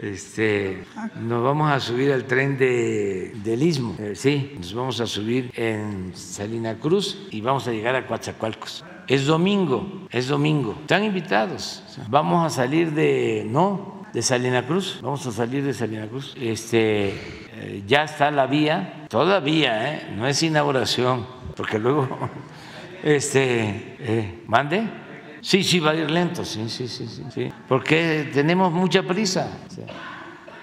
este, nos vamos a subir al tren de, del Istmo, eh, sí, nos vamos a subir en Salina Cruz y vamos a llegar a Coatzacoalcos. Es domingo, es domingo. Están invitados. Vamos a salir de, no, de Salina Cruz, vamos a salir de Salina Cruz. Este, eh, ya está la vía, todavía, ¿eh? no es inauguración, porque luego, este, eh, mande. Sí, sí, va a ir lento, sí, sí, sí, sí, porque tenemos mucha prisa.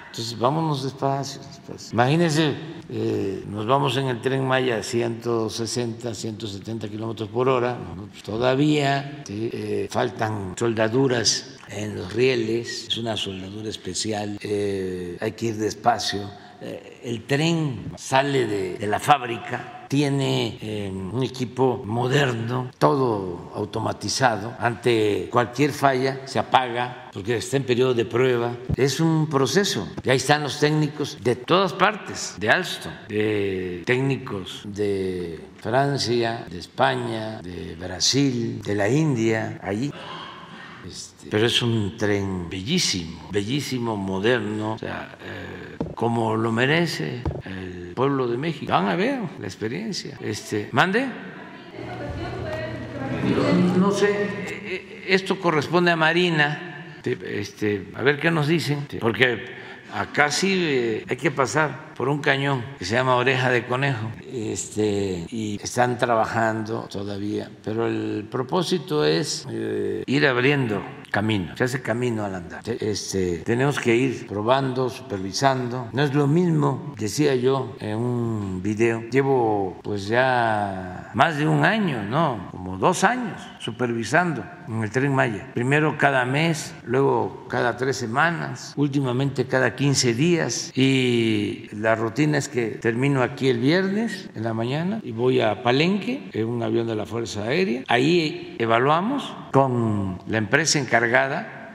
Entonces, vámonos despacio, despacio. Imagínense, eh, nos vamos en el tren Maya a 160, 170 kilómetros por hora. Pues todavía eh, faltan soldaduras en los rieles, es una soldadura especial, eh, hay que ir despacio. El tren sale de la fábrica tiene eh, un equipo moderno, todo automatizado. Ante cualquier falla se apaga porque está en periodo de prueba. Es un proceso. Y ahí están los técnicos de todas partes, de Alstom, de técnicos de Francia, de España, de Brasil, de la India, allí. Pero es un tren bellísimo, bellísimo, moderno, o sea, eh, como lo merece el pueblo de México. Van a ver la experiencia. Este, ¿Mande? No, sé, eh, eh, esto corresponde a Marina, este, a ver qué nos dicen, porque acá sí hay que pasar por un cañón que se llama Oreja de Conejo, este, y están trabajando todavía, pero el propósito es ir abriendo camino, se hace camino al andar. Este, tenemos que ir probando, supervisando. No es lo mismo, decía yo en un video, llevo pues ya más de un año, no, como dos años supervisando en el tren Maya. Primero cada mes, luego cada tres semanas, últimamente cada 15 días. Y la rutina es que termino aquí el viernes en la mañana y voy a Palenque, en un avión de la Fuerza Aérea. Ahí evaluamos con la empresa encargada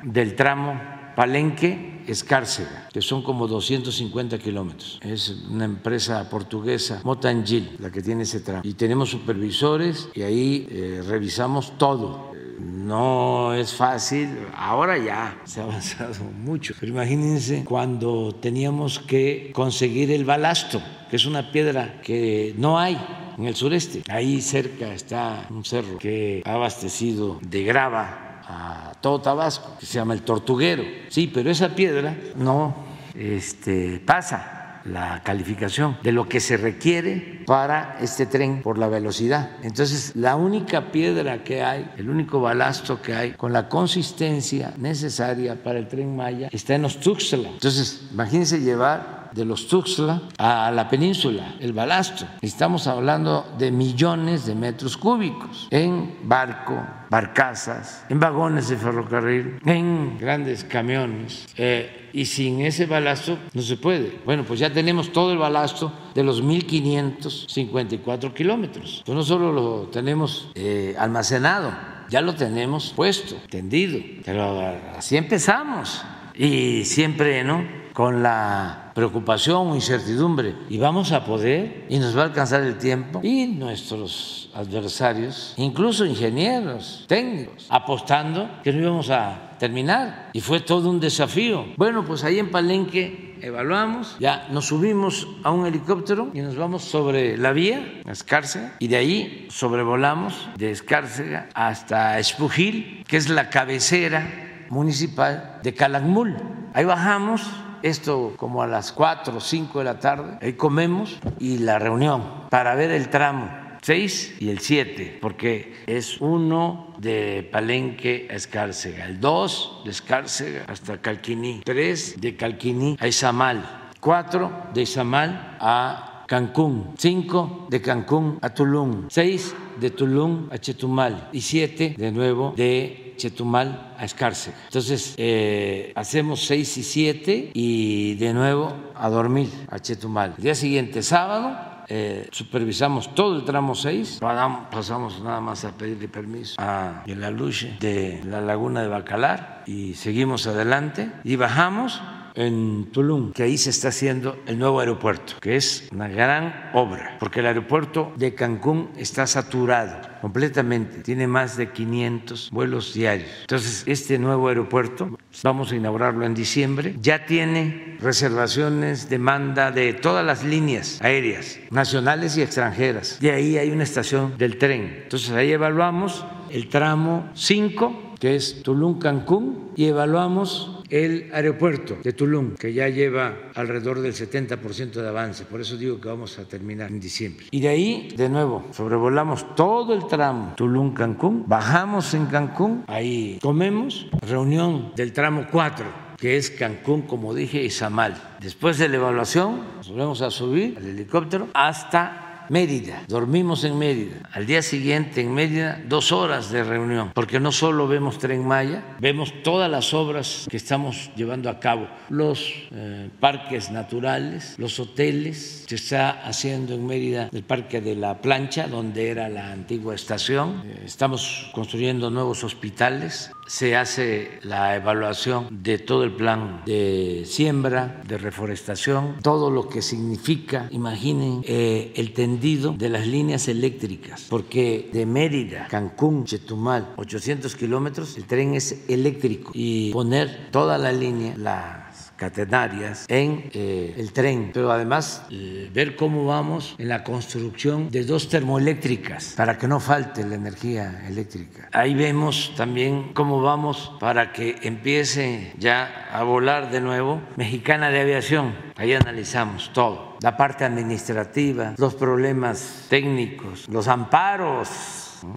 del tramo Palenque Escárcega, que son como 250 kilómetros. Es una empresa portuguesa, Motangil, la que tiene ese tramo. Y tenemos supervisores y ahí eh, revisamos todo. No es fácil, ahora ya se ha avanzado mucho, pero imagínense cuando teníamos que conseguir el balasto, que es una piedra que no hay en el sureste. Ahí cerca está un cerro que ha abastecido de grava a todo Tabasco, que se llama el Tortuguero. Sí, pero esa piedra no este, pasa la calificación de lo que se requiere para este tren por la velocidad. Entonces, la única piedra que hay, el único balasto que hay con la consistencia necesaria para el tren Maya está en Ostuxtla. Entonces, imagínense llevar de los Tuxtla a la península, el balasto. Estamos hablando de millones de metros cúbicos en barco, barcazas, en vagones de ferrocarril, en grandes camiones. Eh, y sin ese balasto no se puede. Bueno, pues ya tenemos todo el balasto de los 1.554 kilómetros. Pues no solo lo tenemos eh, almacenado, ya lo tenemos puesto, tendido. Pero así empezamos. Y siempre, ¿no? Con la preocupación o incertidumbre. Y vamos a poder, y nos va a alcanzar el tiempo, y nuestros adversarios, incluso ingenieros, técnicos, apostando que no íbamos a terminar. Y fue todo un desafío. Bueno, pues ahí en Palenque evaluamos, ya nos subimos a un helicóptero y nos vamos sobre la vía, Escárcega, y de ahí sobrevolamos de Escárcega hasta Espujil, que es la cabecera municipal de Calakmul. Ahí bajamos, esto como a las 4 o 5 de la tarde, ahí comemos y la reunión para ver el tramo 6 y el 7, porque es uno de Palenque a Escárcega, el 2 de Escárcega hasta Calquiní, 3 de Calquiní a Izamal, 4 de Izamal a Cancún, 5 de Cancún a Tulum, 6 de Tulum a Chetumal y 7 de nuevo de Chetumal a Escárcega. Entonces, eh, hacemos seis y siete y de nuevo a dormir a Chetumal. El día siguiente, sábado, eh, supervisamos todo el tramo 6, pasamos nada más a pedirle permiso a la luche de la laguna de Bacalar y seguimos adelante y bajamos en Tulum, que ahí se está haciendo el nuevo aeropuerto, que es una gran obra, porque el aeropuerto de Cancún está saturado completamente, tiene más de 500 vuelos diarios. Entonces, este nuevo aeropuerto, vamos a inaugurarlo en diciembre, ya tiene reservaciones, demanda de todas las líneas aéreas, nacionales y extranjeras. Y ahí hay una estación del tren. Entonces, ahí evaluamos el tramo 5, que es Tulum-Cancún, y evaluamos el aeropuerto de Tulum, que ya lleva alrededor del 70% de avance, por eso digo que vamos a terminar en diciembre. Y de ahí, de nuevo, sobrevolamos todo el tramo Tulum-Cancún, bajamos en Cancún, ahí comemos, reunión del tramo 4 que es Cancún, como dije, y Samal. Después de la evaluación, nos volvemos a subir al helicóptero hasta Mérida, dormimos en Mérida. Al día siguiente en Mérida, dos horas de reunión, porque no solo vemos Tren Maya, vemos todas las obras que estamos llevando a cabo, los eh, parques naturales, los hoteles, se está haciendo en Mérida el Parque de la Plancha, donde era la antigua estación, eh, estamos construyendo nuevos hospitales, se hace la evaluación de todo el plan de siembra, de reforestación, todo lo que significa, imaginen, eh, el tendido de las líneas eléctricas, porque de Mérida, Cancún, Chetumal, 800 kilómetros, el tren es eléctrico y poner toda la línea, la catenarias en eh, el tren, pero además eh, ver cómo vamos en la construcción de dos termoeléctricas para que no falte la energía eléctrica. Ahí vemos también cómo vamos para que empiece ya a volar de nuevo Mexicana de Aviación. Ahí analizamos todo, la parte administrativa, los problemas técnicos, los amparos,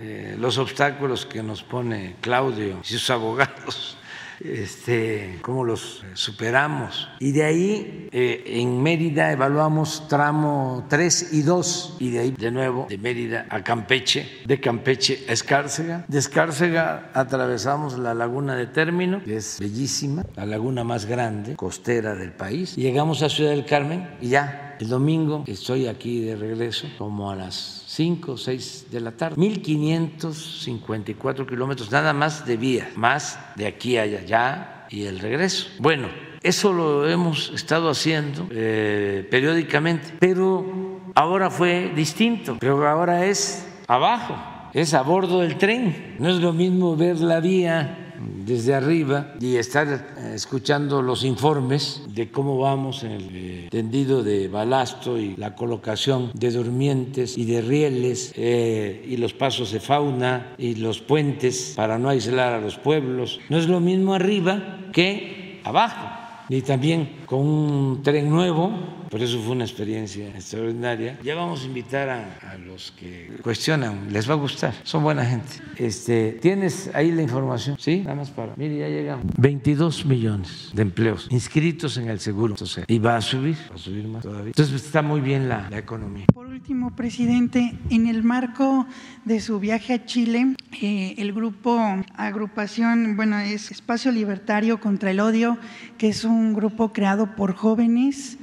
eh, los obstáculos que nos pone Claudio y sus abogados este, cómo los superamos. Y de ahí, eh, en Mérida, evaluamos tramo 3 y 2, y de ahí, de nuevo, de Mérida a Campeche, de Campeche a Escárcega. De Escárcega atravesamos la laguna de Término, que es bellísima, la laguna más grande, costera del país. Llegamos a Ciudad del Carmen y ya, el domingo, estoy aquí de regreso, como a las 5 o 6 de la tarde. 1.554 kilómetros nada más de vía, más de aquí a allá y el regreso. Bueno, eso lo hemos estado haciendo eh, periódicamente, pero ahora fue distinto, pero ahora es abajo, es a bordo del tren. No es lo mismo ver la vía desde arriba y estar eh, escuchando los informes de cómo vamos en el eh, tendido de balasto y la colocación de durmientes y de rieles eh, y los pasos de fauna y los puentes para no aislar a los pueblos. No es lo mismo arriba que abajo. y también con un tren nuevo, por eso fue una experiencia extraordinaria. Ya vamos a invitar a, los que cuestionan, les va a gustar, son buena gente. Este, ¿Tienes ahí la información? Sí, nada más para. Mire, ya llegamos. 22 millones de empleos inscritos en el seguro. Y va a subir, va a subir más todavía. Entonces está muy bien la, la economía. Por último, presidente, en el marco de su viaje a Chile, eh, el grupo agrupación, bueno, es Espacio Libertario contra el Odio, que es un grupo creado por jóvenes,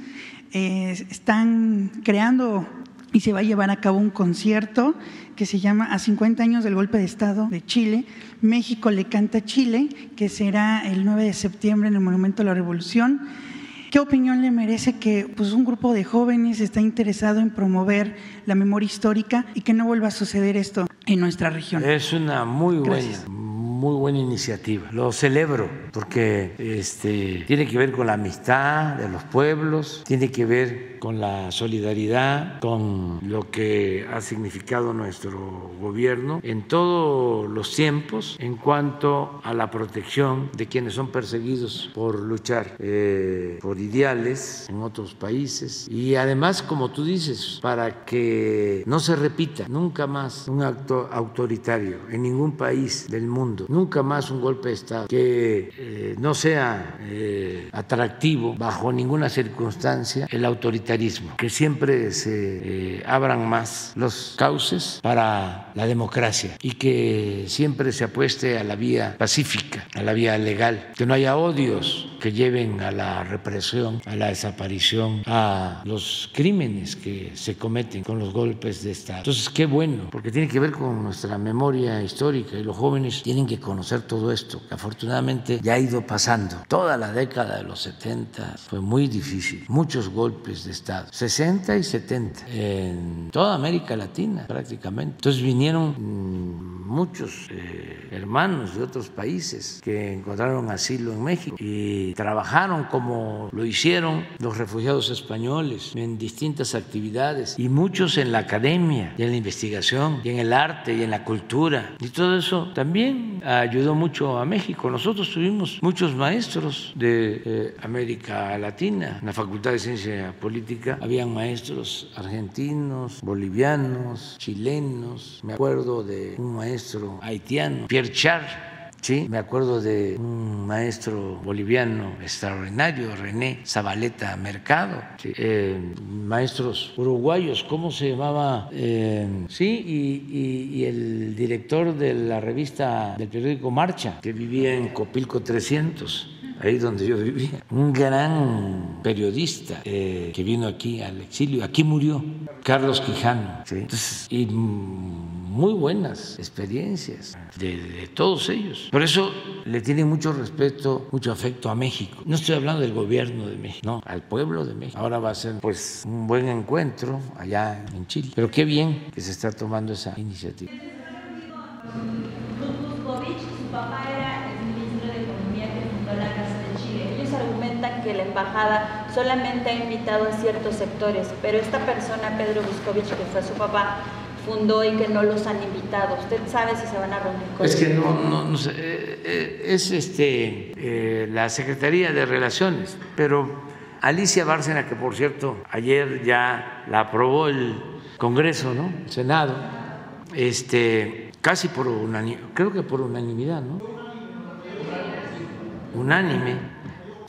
eh, están creando y se va a llevar a cabo un concierto que se llama A 50 años del golpe de Estado de Chile. México le canta a Chile, que será el 9 de septiembre en el Monumento a la Revolución. ¿Qué opinión le merece que pues, un grupo de jóvenes está interesado en promover la memoria histórica y que no vuelva a suceder esto en nuestra región? Es una muy buena, muy buena iniciativa. Lo celebro porque este, tiene que ver con la amistad de los pueblos, tiene que ver con la solidaridad, con lo que ha significado nuestro gobierno en todos los tiempos en cuanto a la protección de quienes son perseguidos por luchar eh, por ideales en otros países y además, como tú dices, para que no se repita nunca más un acto autoritario en ningún país del mundo, nunca más un golpe de Estado que eh, no sea eh, atractivo bajo ninguna circunstancia el autoritarismo que siempre se eh, abran más los cauces para la democracia y que siempre se apueste a la vía pacífica, a la vía legal, que no haya odios que lleven a la represión, a la desaparición, a los crímenes que se cometen con los golpes de Estado. Entonces, qué bueno, porque tiene que ver con nuestra memoria histórica y los jóvenes tienen que conocer todo esto, que afortunadamente ya ha ido pasando. Toda la década de los 70 fue muy difícil, muchos golpes de Estado, 60 y 70, en toda América Latina prácticamente. Entonces vinieron mm, muchos eh, hermanos de otros países que encontraron asilo en México y trabajaron como lo hicieron los refugiados españoles en distintas actividades y muchos en la academia y en la investigación y en el arte y en la cultura. Y todo eso también ayudó mucho a México. Nosotros tuvimos muchos maestros de eh, América Latina. En la Facultad de Ciencia Política habían maestros argentinos, bolivianos, chilenos. Me acuerdo de un maestro haitiano, Pierre Char Sí, me acuerdo de un maestro boliviano extraordinario, René Zabaleta Mercado, eh, maestros uruguayos, ¿cómo se llamaba? Eh, sí, y, y, el director de la revista del periódico Marcha, que vivía en Copilco 300 ahí donde yo vivía, un gran periodista eh, que vino aquí al exilio, aquí murió, Carlos Quijano, ¿sí? Y muy buenas experiencias de, de, todos ellos. Por eso le tienen mucho respeto, mucho afecto a México. No estoy hablando del gobierno de México, no, al pueblo de México. Ahora va a ser pues un buen encuentro allá en Chile. Pero qué bien que se está tomando esa iniciativa. Su papá era el ministro de Economía que fundó la Casa de Chile. Ellos argumentan que la embajada solamente ha invitado a ciertos sectores, pero esta persona, Pedro Buscovich, que fue su papá, fundó y que no los han invitado. ¿Usted sabe si se van a reunir con Es que no, no, no sé, eh, es este, eh, la Secretaría de Relaciones, pero Alicia Bárcena, que por cierto ayer ya la aprobó el Congreso, ¿no? El Senado, este, casi por unanimidad, creo que por unanimidad, ¿no? Unánime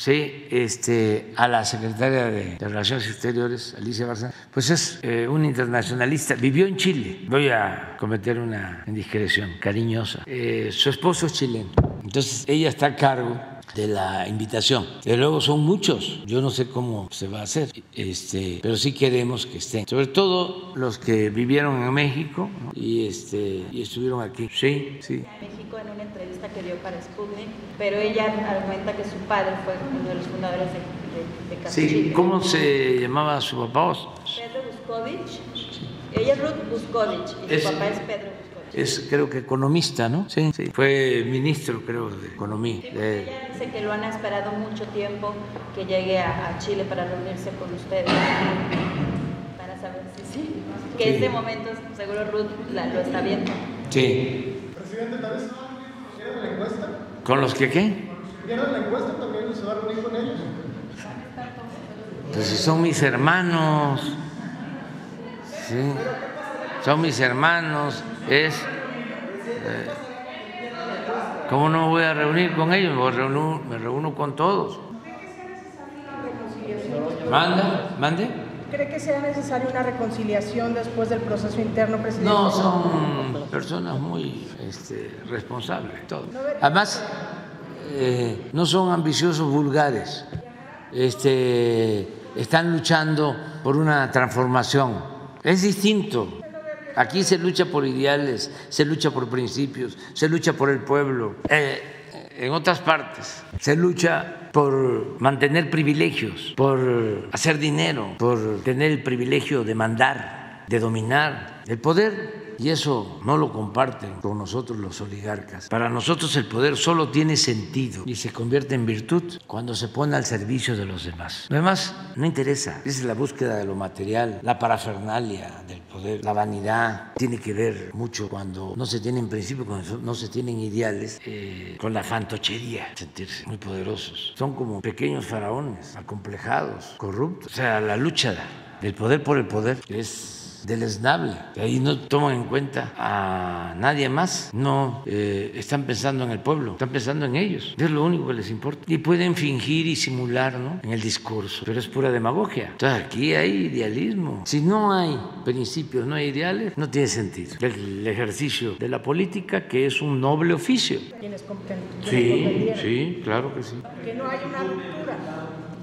sí, este, a la secretaria de, Relaciones Exteriores, Alicia Bárcena, pues es eh, un internacionalista, vivió en Chile, voy a cometer una indiscreción cariñosa, eh, su esposo es chileno, entonces ella está a cargo de la invitación. De luego son muchos, yo no sé cómo se va a hacer, este, pero sí queremos que estén. Sobre todo los que vivieron en México ¿no? y, este, y estuvieron aquí. Sí, sí. México en una entrevista que dio para Sputnik, pero ella argumenta que su padre fue uno de los fundadores de, de, Sí. ¿cómo se llamaba su papá? Pedro Buscovich. Ella es Ruth Buscovich y Es- su papá es Pedro Buscovich. Es creo que economista, ¿no? Sí, sí. Fue ministro, creo, de Economía. de- Ella dice que lo han esperado mucho tiempo que llegue a, a Chile para reunirse con ustedes. Para saber si sí. Que Sí. este momento seguro Ruth la- lo está viendo. Sí. Presidente, tal vez era la encuesta. ¿Con los que qué? pierden la encuesta también se va a reunir con ellos. Pues si son mis hermanos, sí, son mis hermanos, es... Eh, ¿Cómo no voy a reunir con ellos? Me, reúno, me reúno con todos. ¿Manda? ¿Mande? ¿Cree que sea necesaria una reconciliación después del proceso interno presidencial? No, son personas muy este, responsables. Todo. Además, eh, no son ambiciosos vulgares. Este, están luchando por una transformación. Es distinto. Aquí se lucha por ideales, se lucha por principios, se lucha por el pueblo. Eh, en otras partes se lucha por mantener privilegios, por hacer dinero, por tener el privilegio de mandar, de dominar. El poder y eso no lo comparten con nosotros los oligarcas. Para nosotros el poder solo tiene sentido y se convierte en virtud cuando se pone al servicio de los demás. Lo demás no interesa. es la búsqueda de lo material, la parafernalia del poder, la vanidad. Tiene que ver mucho cuando no se tienen principios, cuando no se tienen ideales, eh, con la fantochería, sentirse muy poderosos. Son como pequeños faraones, acomplejados, corruptos. O sea, la lucha del poder por el poder es deleznable. Ahí no toman en cuenta a nadie más, no eh, están pensando en el pueblo, están pensando en ellos. Es lo único que les importa. Y pueden fingir y simular ¿no? en el discurso, pero es pura demagogia. Entonces aquí hay idealismo. Si no hay principios, no hay ideales, no tiene sentido. El ejercicio de la política, que es un noble oficio. Sí, sí, claro que sí. Que no hay una ruptura.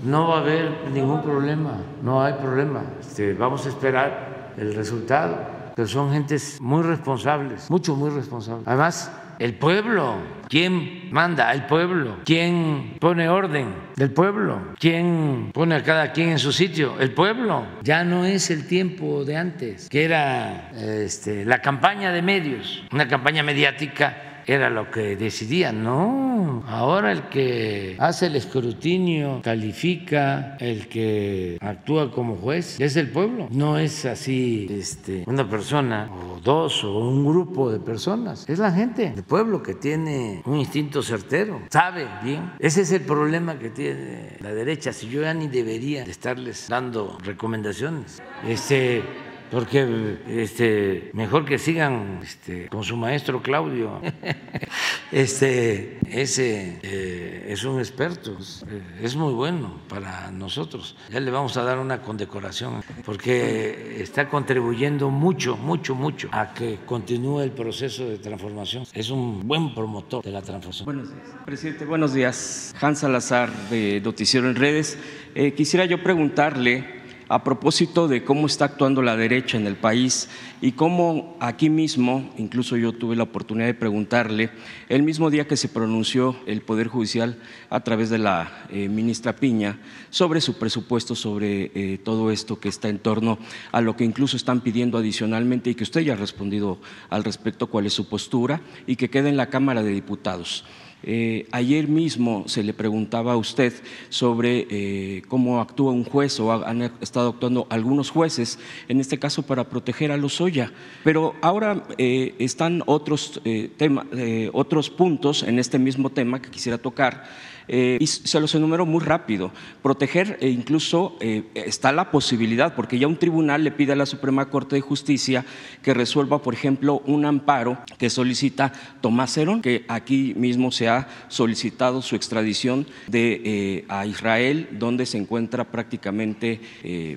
No va a haber ningún problema, no hay problema. Este, vamos a esperar el resultado, pero son gentes muy responsables, mucho, muy responsables. Además, el pueblo, ¿quién manda? El pueblo. ¿Quién pone orden? Del pueblo. ¿Quién pone a cada quien en su sitio? El pueblo. Ya no es el tiempo de antes, que era este, la campaña de medios, una campaña mediática era lo que decidía. No, ahora el que hace el escrutinio, califica, el que actúa como juez, es el pueblo. No es así este, una persona o dos o un grupo de personas. Es la gente del pueblo que tiene un instinto certero, sabe bien. Ese es el problema que tiene la derecha. Si yo ya ni debería de estarles dando recomendaciones. Este, porque este, mejor que sigan este, con su maestro Claudio. Este, ese eh, es un experto, es muy bueno para nosotros. Ya le vamos a dar una condecoración porque está contribuyendo mucho, mucho, mucho a que continúe el proceso de transformación. Es un buen promotor de la transformación. Buenos días, presidente. Buenos días. Hans Salazar de Noticiero en Redes. Eh, quisiera yo preguntarle a propósito de cómo está actuando la derecha en el país y cómo aquí mismo, incluso yo tuve la oportunidad de preguntarle, el mismo día que se pronunció el Poder Judicial a través de la eh, ministra Piña sobre su presupuesto, sobre eh, todo esto que está en torno a lo que incluso están pidiendo adicionalmente y que usted ya ha respondido al respecto cuál es su postura y que quede en la Cámara de Diputados. Eh, ayer mismo se le preguntaba a usted sobre eh, cómo actúa un juez o han estado actuando algunos jueces, en este caso para proteger a los Oya. Pero ahora eh, están otros, temas, otros puntos en este mismo tema que quisiera tocar eh, y se los enumero muy rápido. Proteger, e incluso eh, está la posibilidad, porque ya un tribunal le pide a la Suprema Corte de Justicia que resuelva, por ejemplo, un amparo que solicita Tomás Herón, que aquí mismo se ha solicitado su extradición de, eh, a Israel, donde se encuentra prácticamente,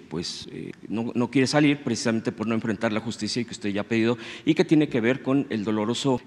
pues no, no, quiere salir precisamente por no enfrentar la justicia que usted ya ha pedido, y que tiene que ver con el doloroso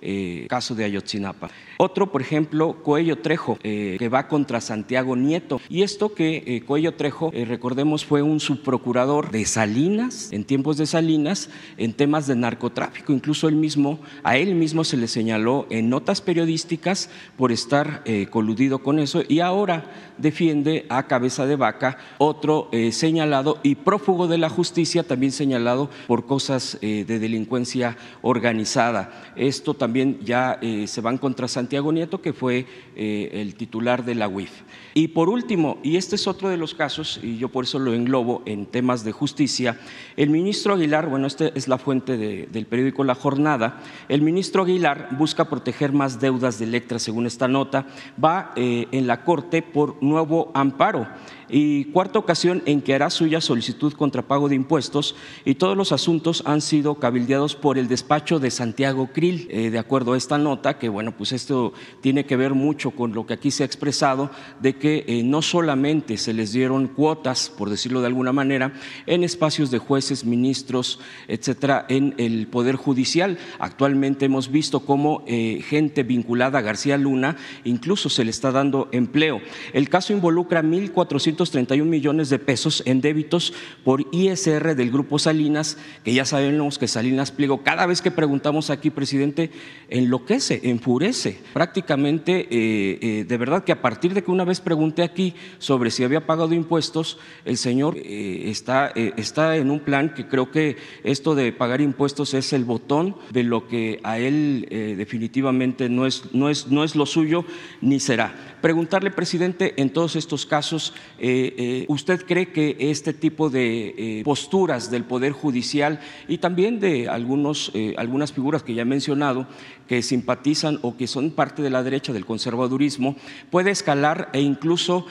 caso de Ayotzinapa. Otro, por ejemplo, Coello Trejo, que va contra Santiago Nieto. Y esto que eh, Cuello Trejo, eh, recordemos, fue un subprocurador de Salinas, en tiempos de Salinas, en temas de narcotráfico. Incluso él mismo, a él mismo se le señaló en notas periodísticas por estar eh, coludido con eso y ahora defiende a cabeza de vaca otro señalado y prófugo de la justicia, también señalado por cosas de delincuencia organizada. Esto también ya se van contra Santiago Nieto, que fue el titular de la UIF. Y por último, y este es otro de los casos, y yo por eso lo englobo en temas de justicia, el ministro Aguilar, bueno, esta es la fuente del periódico La Jornada, el ministro Aguilar busca proteger más deudas de Electra según esta nota, va eh, en la Corte por nuevo amparo y cuarta ocasión en que hará suya solicitud contra pago de impuestos y todos los asuntos han sido cabildeados por el despacho de Santiago Krill. Eh, de acuerdo a esta nota, que bueno, pues esto tiene que ver mucho con lo que aquí se ha expresado, de que eh, no solamente se les dieron cuotas, por decirlo de alguna manera, en espacios de jueces, ministros, etcétera, en el Poder Judicial. Actualmente hemos visto cómo eh, gente vinculada a García Luna incluso se le está dando empleo. El caso involucra 1.400 31 millones de pesos en débitos por ISR del Grupo Salinas, que ya sabemos que Salinas Pliego, cada vez que preguntamos aquí, presidente, enloquece, enfurece. Prácticamente, eh, eh, de verdad que a partir de que una vez pregunté aquí sobre si había pagado impuestos, el señor eh, está, está en un plan que creo que esto de pagar impuestos es el botón de lo que a él definitivamente no es, no, es, no es lo suyo ni será. Preguntarle, presidente, en todos estos casos, eh, eh, ¿Usted cree que este tipo de eh, posturas del Poder Judicial y también de algunos, algunas figuras que ya he mencionado que simpatizan o que son parte de la derecha del conservadurismo puede escalar e incluso,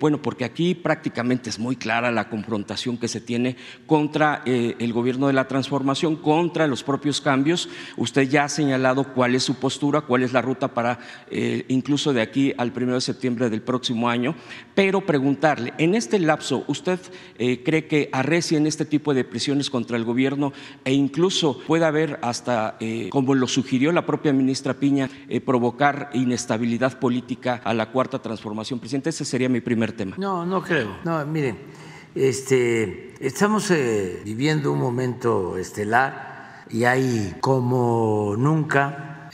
bueno, porque aquí prácticamente es muy clara la confrontación que se tiene contra el gobierno de la transformación, contra los propios cambios. Usted ya ha señalado cuál es su postura, cuál es la ruta para incluso de aquí al primero de septiembre del próximo año, pero preguntar en este lapso, ¿usted eh, cree que arrecien este tipo de presiones contra el gobierno e incluso puede haber hasta, eh, como lo sugirió la propia ministra Piña, eh, provocar inestabilidad política a la cuarta transformación? Presidente, ese sería mi primer tema. No, no creo. No, miren, este, estamos viviendo un momento estelar y hay como nunca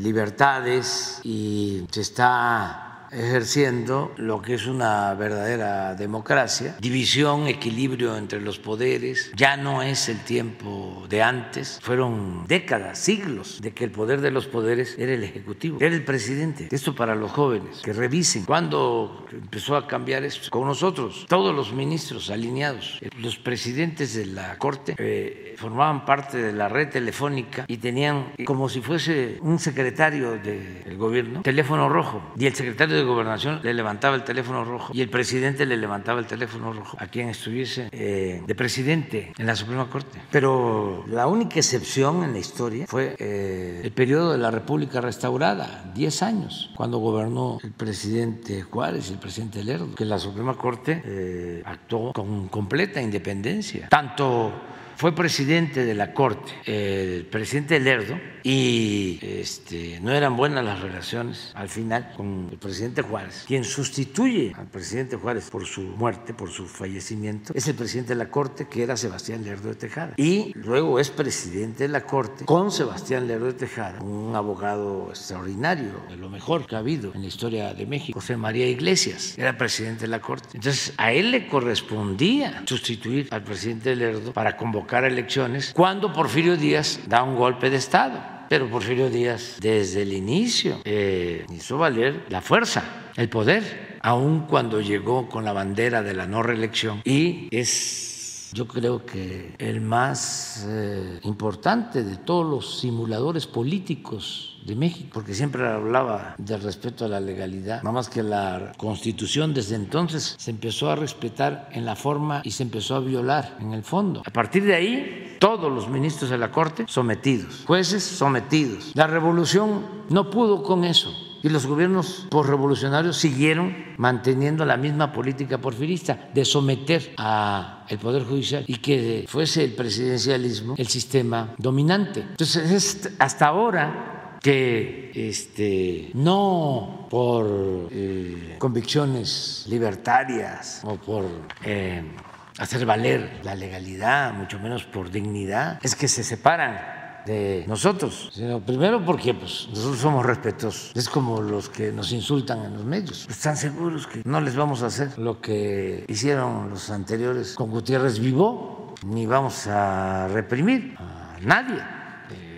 libertades y se está ejerciendo lo que es una verdadera democracia, división, equilibrio entre los poderes, ya no es el tiempo de antes, fueron décadas, siglos de que el poder de los poderes era el ejecutivo, era el presidente. Esto para los jóvenes, que revisen cuándo empezó a cambiar esto. Con nosotros, todos los ministros alineados, los presidentes de la Corte eh, formaban parte de la red telefónica y tenían como si fuese un secretario del gobierno, teléfono rojo, y el secretario de gobernación le levantaba el teléfono rojo y el presidente le levantaba el teléfono rojo a quien estuviese eh, de presidente en la Suprema Corte. Pero la única excepción en la historia fue eh, el periodo de la República restaurada, 10 años, cuando gobernó el presidente Juárez y el presidente Lerdo, que la Suprema Corte eh, actuó con completa independencia, tanto fue presidente de la Corte, el presidente Lerdo, y este, no eran buenas las relaciones al final con el presidente Juárez. Quien sustituye al presidente Juárez por su muerte, por su fallecimiento, es el presidente de la Corte, que era Sebastián Lerdo de Tejada. Y luego es presidente de la Corte con Sebastián Lerdo de Tejada, un abogado extraordinario, de lo mejor que ha habido en la historia de México. José María Iglesias era presidente de la Corte. Entonces, a él le correspondía sustituir al presidente Lerdo para convocar elecciones cuando Porfirio Díaz da un golpe de Estado. Pero Porfirio Díaz desde el inicio eh, hizo valer la fuerza, el poder, aun cuando llegó con la bandera de la no reelección y es yo creo que el más eh, importante de todos los simuladores políticos de México, porque siempre hablaba del respeto a la legalidad, nada más que la constitución desde entonces se empezó a respetar en la forma y se empezó a violar en el fondo. A partir de ahí, todos los ministros de la Corte sometidos, jueces sometidos. La revolución no pudo con eso y los gobiernos postrevolucionarios siguieron manteniendo la misma política porfirista de someter al Poder Judicial y que fuese el presidencialismo el sistema dominante. Entonces, es hasta ahora que este, no por eh, convicciones libertarias o por eh, hacer valer la legalidad, mucho menos por dignidad, es que se separan de nosotros, sino primero porque pues, nosotros somos respetuosos. Es como los que nos insultan en los medios. Están seguros que no les vamos a hacer lo que hicieron los anteriores con Gutiérrez Vivo, ni vamos a reprimir a nadie.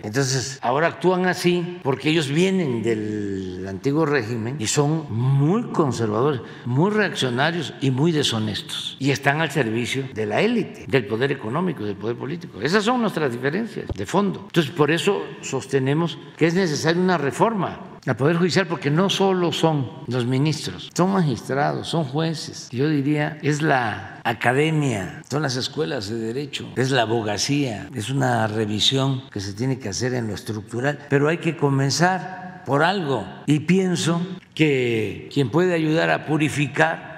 Entonces, ahora actúan así porque ellos vienen del antiguo régimen y son muy conservadores, muy reaccionarios y muy deshonestos. Y están al servicio de la élite, del poder económico, del poder político. Esas son nuestras diferencias de fondo. Entonces, por eso sostenemos que es necesaria una reforma al Poder Judicial porque no solo son los ministros, son magistrados, son jueces. Yo diría, es la academia, son las escuelas de derecho, es la abogacía, es una revisión que se tiene que hacer en lo estructural, pero hay que comenzar por algo y pienso que quien puede ayudar a purificar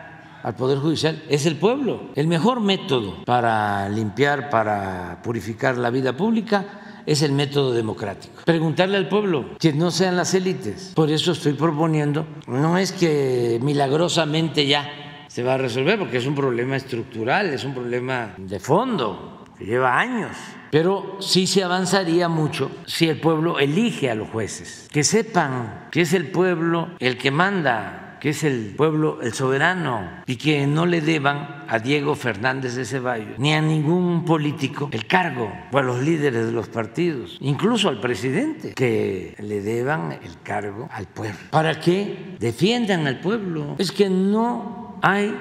al Poder Judicial es el pueblo. El mejor método para limpiar, para purificar la vida pública es el método democrático. Preguntarle al pueblo, que no sean las élites. Por eso estoy proponiendo, no es que milagrosamente ya se va a resolver, porque es un problema estructural, es un problema de fondo, que lleva años. Pero sí se avanzaría mucho si el pueblo elige a los jueces, que sepan que es el pueblo el que manda que es el pueblo, el soberano, y que no le deban a Diego Fernández de Ceballos ni a ningún político el cargo, o a los líderes de los partidos, incluso al presidente, que le deban el cargo al pueblo, para que defiendan al pueblo. Es que no hay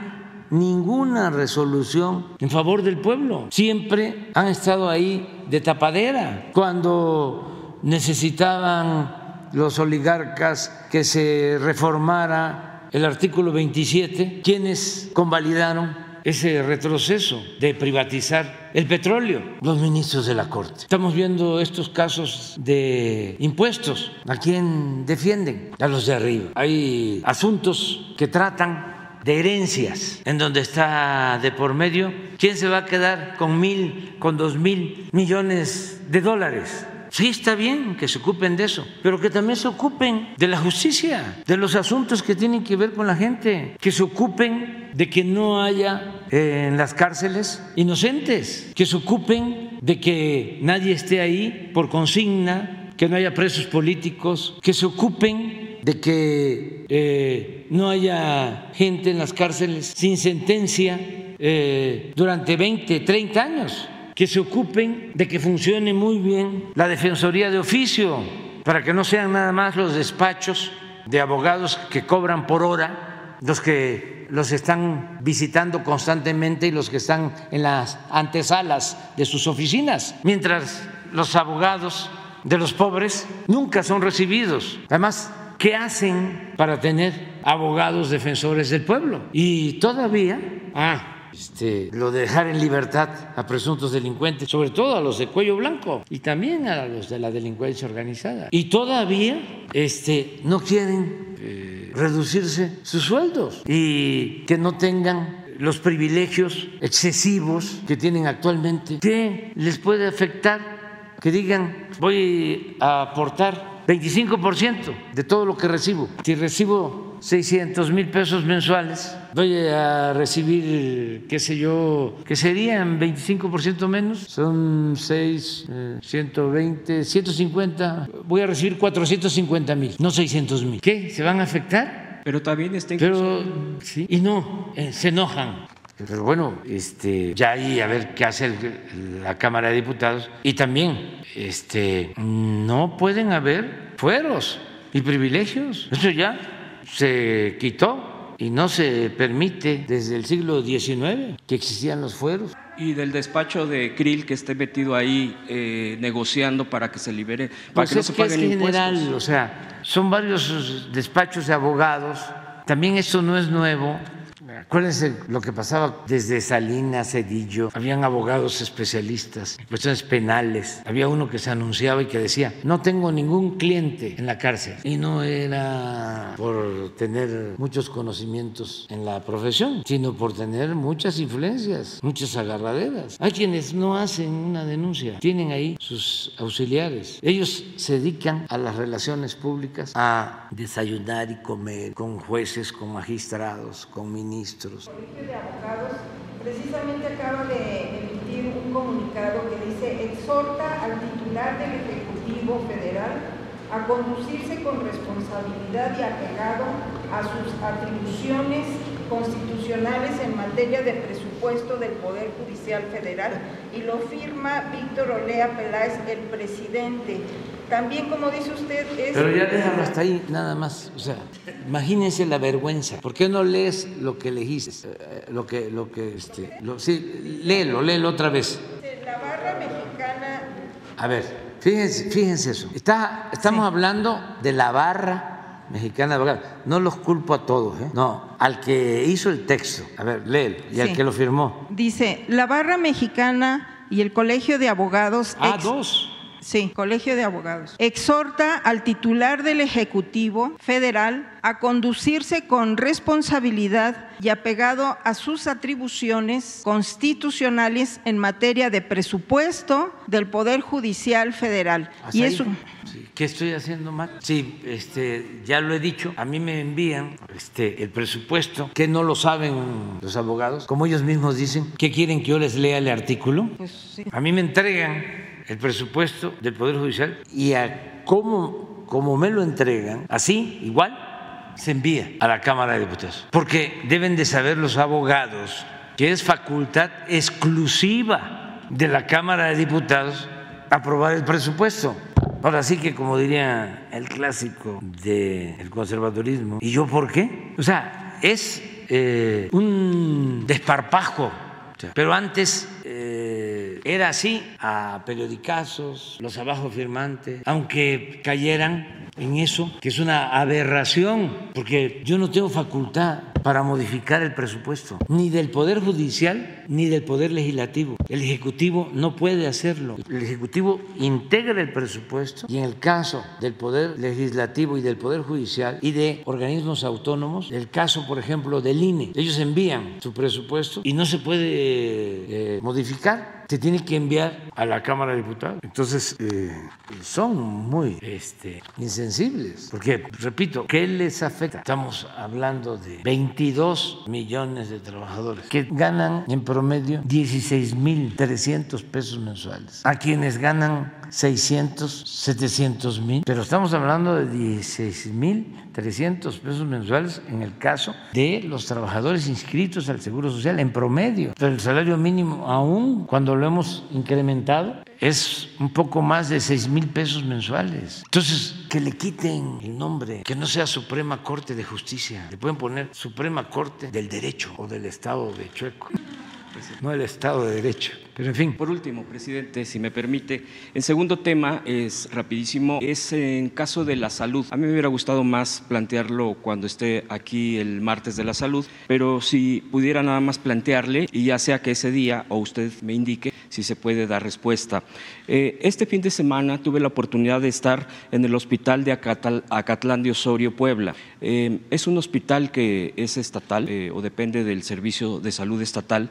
ninguna resolución en favor del pueblo. Siempre han estado ahí de tapadera. Cuando necesitaban los oligarcas que se reformara el artículo 27, quienes convalidaron ese retroceso de privatizar el petróleo, los ministros de la Corte. Estamos viendo estos casos de impuestos. ¿A quién defienden? A los de arriba. Hay asuntos que tratan de herencias, en donde está de por medio, ¿quién se va a quedar con mil, con dos mil millones de dólares? Sí, está bien que se ocupen de eso, pero que también se ocupen de la justicia, de los asuntos que tienen que ver con la gente, que se ocupen de que no haya eh, en las cárceles inocentes, que se ocupen de que nadie esté ahí por consigna, que no haya presos políticos, que se ocupen de que eh, no haya gente en las cárceles sin sentencia eh, durante 20, 30 años que se ocupen de que funcione muy bien la Defensoría de Oficio, para que no sean nada más los despachos de abogados que cobran por hora, los que los están visitando constantemente y los que están en las antesalas de sus oficinas, mientras los abogados de los pobres nunca son recibidos. Además, ¿qué hacen para tener abogados defensores del pueblo? Y todavía, ah, este, lo de dejar en libertad a presuntos delincuentes, sobre todo a los de cuello blanco y también a los de la delincuencia organizada. Y todavía este, no quieren eh, reducirse sus sueldos y que no tengan los privilegios excesivos que tienen actualmente. ¿Qué les puede afectar? Que digan, voy a aportar 25% de todo lo que recibo. Si recibo 600 mil pesos mensuales, voy a recibir, qué sé yo, que serían 25% menos, son 6, 120, 150, voy a recibir 450 mil, no 600 mil. ¿Qué? ¿Se van a afectar? Pero también está Pero, sí, y no, eh, se enojan. Pero bueno, este, ya ahí a ver qué hace la Cámara de Diputados. Y también, este, no pueden haber fueros y privilegios. Eso ya se quitó y no se permite desde el siglo XIX que existían los fueros. Y del despacho de Krill que esté metido ahí eh, negociando para que se libere, para pues que no se que paguen es general, impuestos. o sea, son varios despachos de abogados. También esto no es nuevo. Acuérdense lo que pasaba desde Salinas, Cedillo, habían abogados especialistas en cuestiones penales. Había uno que se anunciaba y que decía, no tengo ningún cliente en la cárcel. Y no era por tener muchos conocimientos en la profesión, sino por tener muchas influencias, muchas agarraderas. Hay quienes no hacen una denuncia, tienen ahí sus auxiliares. Ellos se dedican a las relaciones públicas, a desayunar y comer con jueces, con magistrados, con ministros El Colegio de Abogados precisamente acaba de emitir un comunicado que dice exhorta al titular del Ejecutivo Federal a conducirse con responsabilidad y apegado a sus atribuciones constitucionales en materia de presupuesto del Poder Judicial Federal y lo firma Víctor Olea Peláez, el presidente. También, como dice usted, es... Pero ya déjalo hasta ahí, nada más. O sea, imagínense la vergüenza. ¿Por qué no lees lo que elegiste? Eh, Lo que, lo que, este, lo- sí, léelo, léelo otra vez. La barra mexicana A ver, fíjense, fíjense eso. Está, estamos hablando de la barra Mexicana de Abogados. No los culpo a todos, ¿eh? No, al que hizo el texto. A ver, léelo. Y al que lo firmó. Dice, la barra mexicana y el Colegio de Abogados. Ah, ex- dos. Sí, Colegio de Abogados. Exhorta al titular del Ejecutivo Federal a conducirse con responsabilidad y apegado a sus atribuciones constitucionales en materia de presupuesto del Poder Judicial Federal. Y eso, Sí. ¿Qué estoy haciendo mal? Sí, este, ya lo he dicho. A mí me envían este, el presupuesto, que no lo saben los abogados, como ellos mismos dicen. ¿Qué quieren que yo les lea el artículo? A mí me entregan el presupuesto del Poder Judicial y a cómo, como me lo entregan, así, igual, se envía a la Cámara de Diputados. Porque deben de saber los abogados que es facultad exclusiva de la Cámara de Diputados aprobar el presupuesto. Ahora sí que como diría el clásico del conservadurismo, ¿y yo por qué? O sea, es eh, un desparpajo. Pero antes eh, era así, a periodicazos, los abajo firmantes, aunque cayeran en eso, que es una aberración, porque yo no tengo facultad para modificar el presupuesto, ni del Poder Judicial ni del Poder Legislativo. El Ejecutivo no puede hacerlo. El Ejecutivo integra el presupuesto y en el caso del Poder Legislativo y del Poder Judicial y de organismos autónomos, el caso, por ejemplo, del INE, ellos envían su presupuesto y no se puede eh, modificar. Se tiene que enviar a la Cámara de Diputados. Entonces, eh, son muy este, insensibles. Porque, repito, ¿qué les afecta? Estamos hablando de 22 millones de trabajadores que ganan en promedio 16.300 pesos mensuales. A quienes ganan 600, 700 mil. Pero estamos hablando de 16.300 pesos mensuales en el caso de los trabajadores inscritos al Seguro Social en promedio. Pero el salario mínimo, aún cuando lo hemos incrementado, es un poco más de 6 mil pesos mensuales. Entonces, que le quiten el nombre, que no sea Suprema Corte de Justicia. Le pueden poner Suprema Corte del Derecho o del Estado de Chueco. No el Estado de Derecho. Por último, presidente, si me permite, el segundo tema es rapidísimo, es en caso de la salud. A mí me hubiera gustado más plantearlo cuando esté aquí el martes de la salud, pero si pudiera nada más plantearle y ya sea que ese día o usted me indique si se puede dar respuesta. Eh, este fin de semana tuve la oportunidad de estar en el hospital de Acatal- Acatlán de Osorio, Puebla. Eh, es un hospital que es estatal eh, o depende del Servicio de Salud Estatal.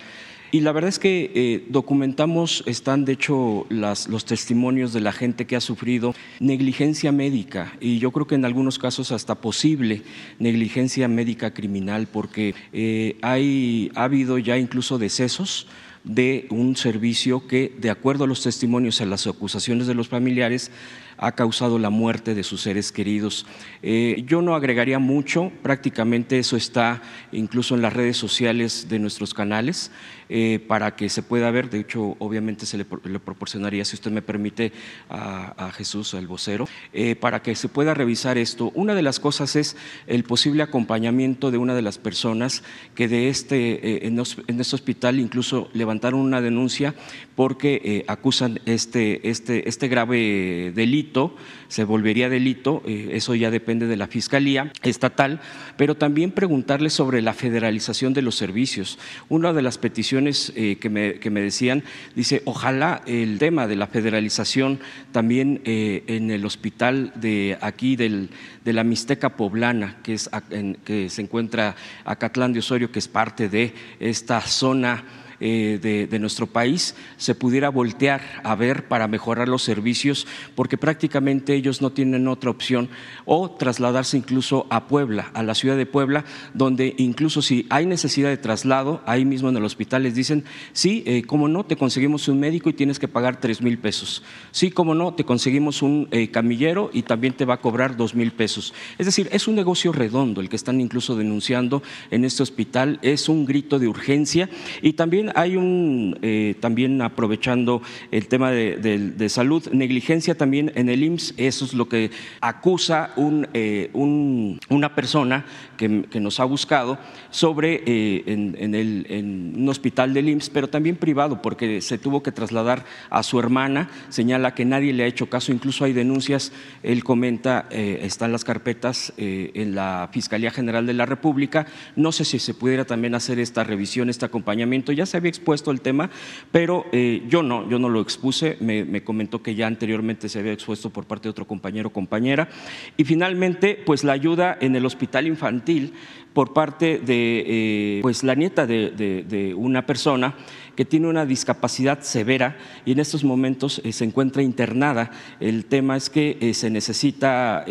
Y la verdad es que eh, documentamos, están de hecho las, los testimonios de la gente que ha sufrido negligencia médica y yo creo que en algunos casos hasta posible negligencia médica criminal porque eh, hay, ha habido ya incluso decesos de un servicio que, de acuerdo a los testimonios y a las acusaciones de los familiares, ha causado la muerte de sus seres queridos. Eh, yo no agregaría mucho, prácticamente eso está incluso en las redes sociales de nuestros canales eh, para que se pueda ver. De hecho, obviamente se le, le proporcionaría, si usted me permite, a, Jesús, al vocero, eh, para que se pueda revisar esto. Una de las cosas es el posible acompañamiento de una de las personas que de este, eh, en, en este hospital incluso levantaron una denuncia porque acusan este, este, este grave delito, se volvería delito, eh, eso ya depende de la Fiscalía Estatal, pero también preguntarle sobre la federalización de los servicios. Una de las peticiones eh, que, me, que me decían, dice, ojalá el tema de la federalización también eh, en el hospital de aquí del, de la Mixteca Poblana, que, es, en- que se encuentra Acatlán de Osorio, que es parte de esta zona eh, de, nuestro país se pudiera voltear a ver para mejorar los servicios, porque prácticamente ellos no tienen otra opción, o trasladarse incluso a Puebla, a la ciudad de Puebla, donde incluso si hay necesidad de traslado, ahí mismo en el hospital les dicen, sí, eh, como no, te conseguimos un médico y tienes que pagar tres mil pesos. Sí, como no, te conseguimos un eh, camillero y también te va a cobrar dos mil pesos. Es decir, es un negocio redondo el que están incluso denunciando en este hospital, es un grito de urgencia y también hay un, eh, también aprovechando el tema de, salud, negligencia también en el IMSS, eso es lo que acusa eh, un, una persona que, que, nos ha buscado sobre eh, en, en, el, en un hospital del IMSS, pero también privado, porque se tuvo que trasladar a su hermana, señala que nadie le ha hecho caso, incluso hay denuncias, él comenta, están las carpetas en la Fiscalía General de la República, no sé si se pudiera también hacer esta revisión, este acompañamiento, ya se había expuesto el tema, pero eh, yo no, yo no lo expuse, me, comentó que ya anteriormente se había expuesto por parte de otro compañero o compañera. Y finalmente, pues la ayuda en el hospital infantil por parte de eh, pues la nieta de una persona que tiene una discapacidad severa y en estos momentos eh, se encuentra internada. El tema es que eh, se necesita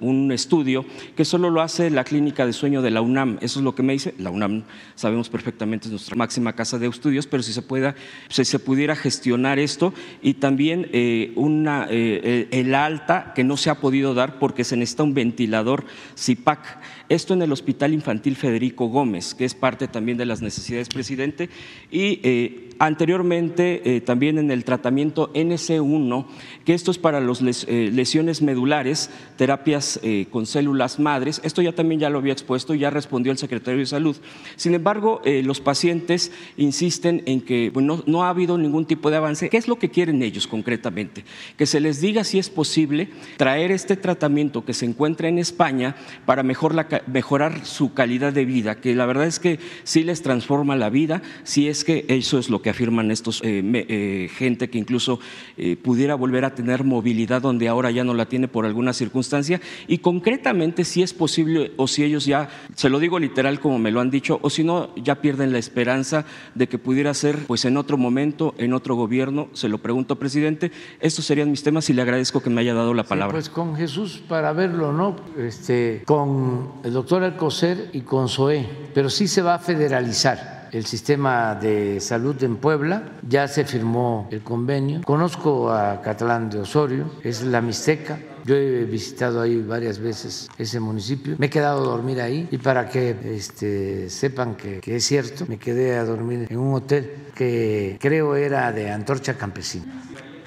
un estudio que solo lo hace la clínica de sueño de la UNAM. Eso es lo que me dice. La UNAM sabemos perfectamente es nuestra máxima casa de estudios, pero si se, pueda, si se pudiera gestionar esto y también una, el alta que no se ha podido dar porque se necesita un ventilador CIPAC. Esto en el Hospital Infantil Federico Gómez, que es parte también de las necesidades, presidente, y anteriormente eh, también en el tratamiento NC1, que esto es para las eh, lesiones medulares, terapias eh, con células madres. Esto ya también ya lo había expuesto, ya respondió el secretario de Salud. Sin embargo, los pacientes insisten en que no, ha habido ningún tipo de avance. ¿Qué es lo que quieren ellos concretamente? Que se les diga si es posible traer este tratamiento que se encuentra en España para mejorar su calidad de vida, que la verdad es que sí les transforma la vida, si es que eso es lo que afirman estos eh, eh, gente que incluso eh, pudiera volver a tener movilidad donde ahora ya no la tiene por alguna circunstancia y concretamente si es posible o si ellos ya, se lo digo literal como me lo han dicho, o si no ya pierden la esperanza de que pudiera ser pues en otro momento, en otro gobierno, se lo pregunto presidente, estos serían mis temas y le agradezco que me haya dado la palabra. pues con Jesús para verlo, ¿no? Este, con el doctor Alcocer y con SOE, pero sí se va a federalizar el sistema de salud en Puebla, ya se firmó el convenio. Conozco a Catalán de Osorio, es la Mixteca. Yo he visitado ahí varias veces ese municipio. Me he quedado a dormir ahí y para que este, sepan que, es cierto, me quedé a dormir en un hotel que creo era de Antorcha Campesina.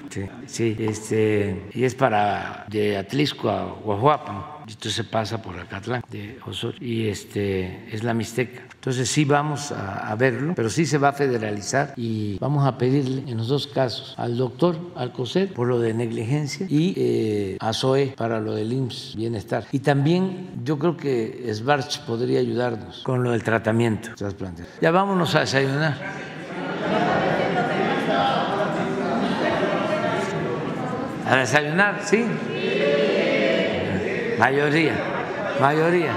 Sí, sí este, y es para de Atlisco a Guajuapan entonces pasa por Acatlán de Osorio y este es la Mixteca. Entonces sí vamos a, verlo, pero sí se va a federalizar y vamos a pedirle en los dos casos al doctor Alcocer por lo de negligencia y eh, a SOE para lo del IMSS bienestar. Y también yo creo que Svarch podría ayudarnos con lo del tratamiento. Ya vámonos a desayunar. A desayunar, sí. Mayoría, mayoría.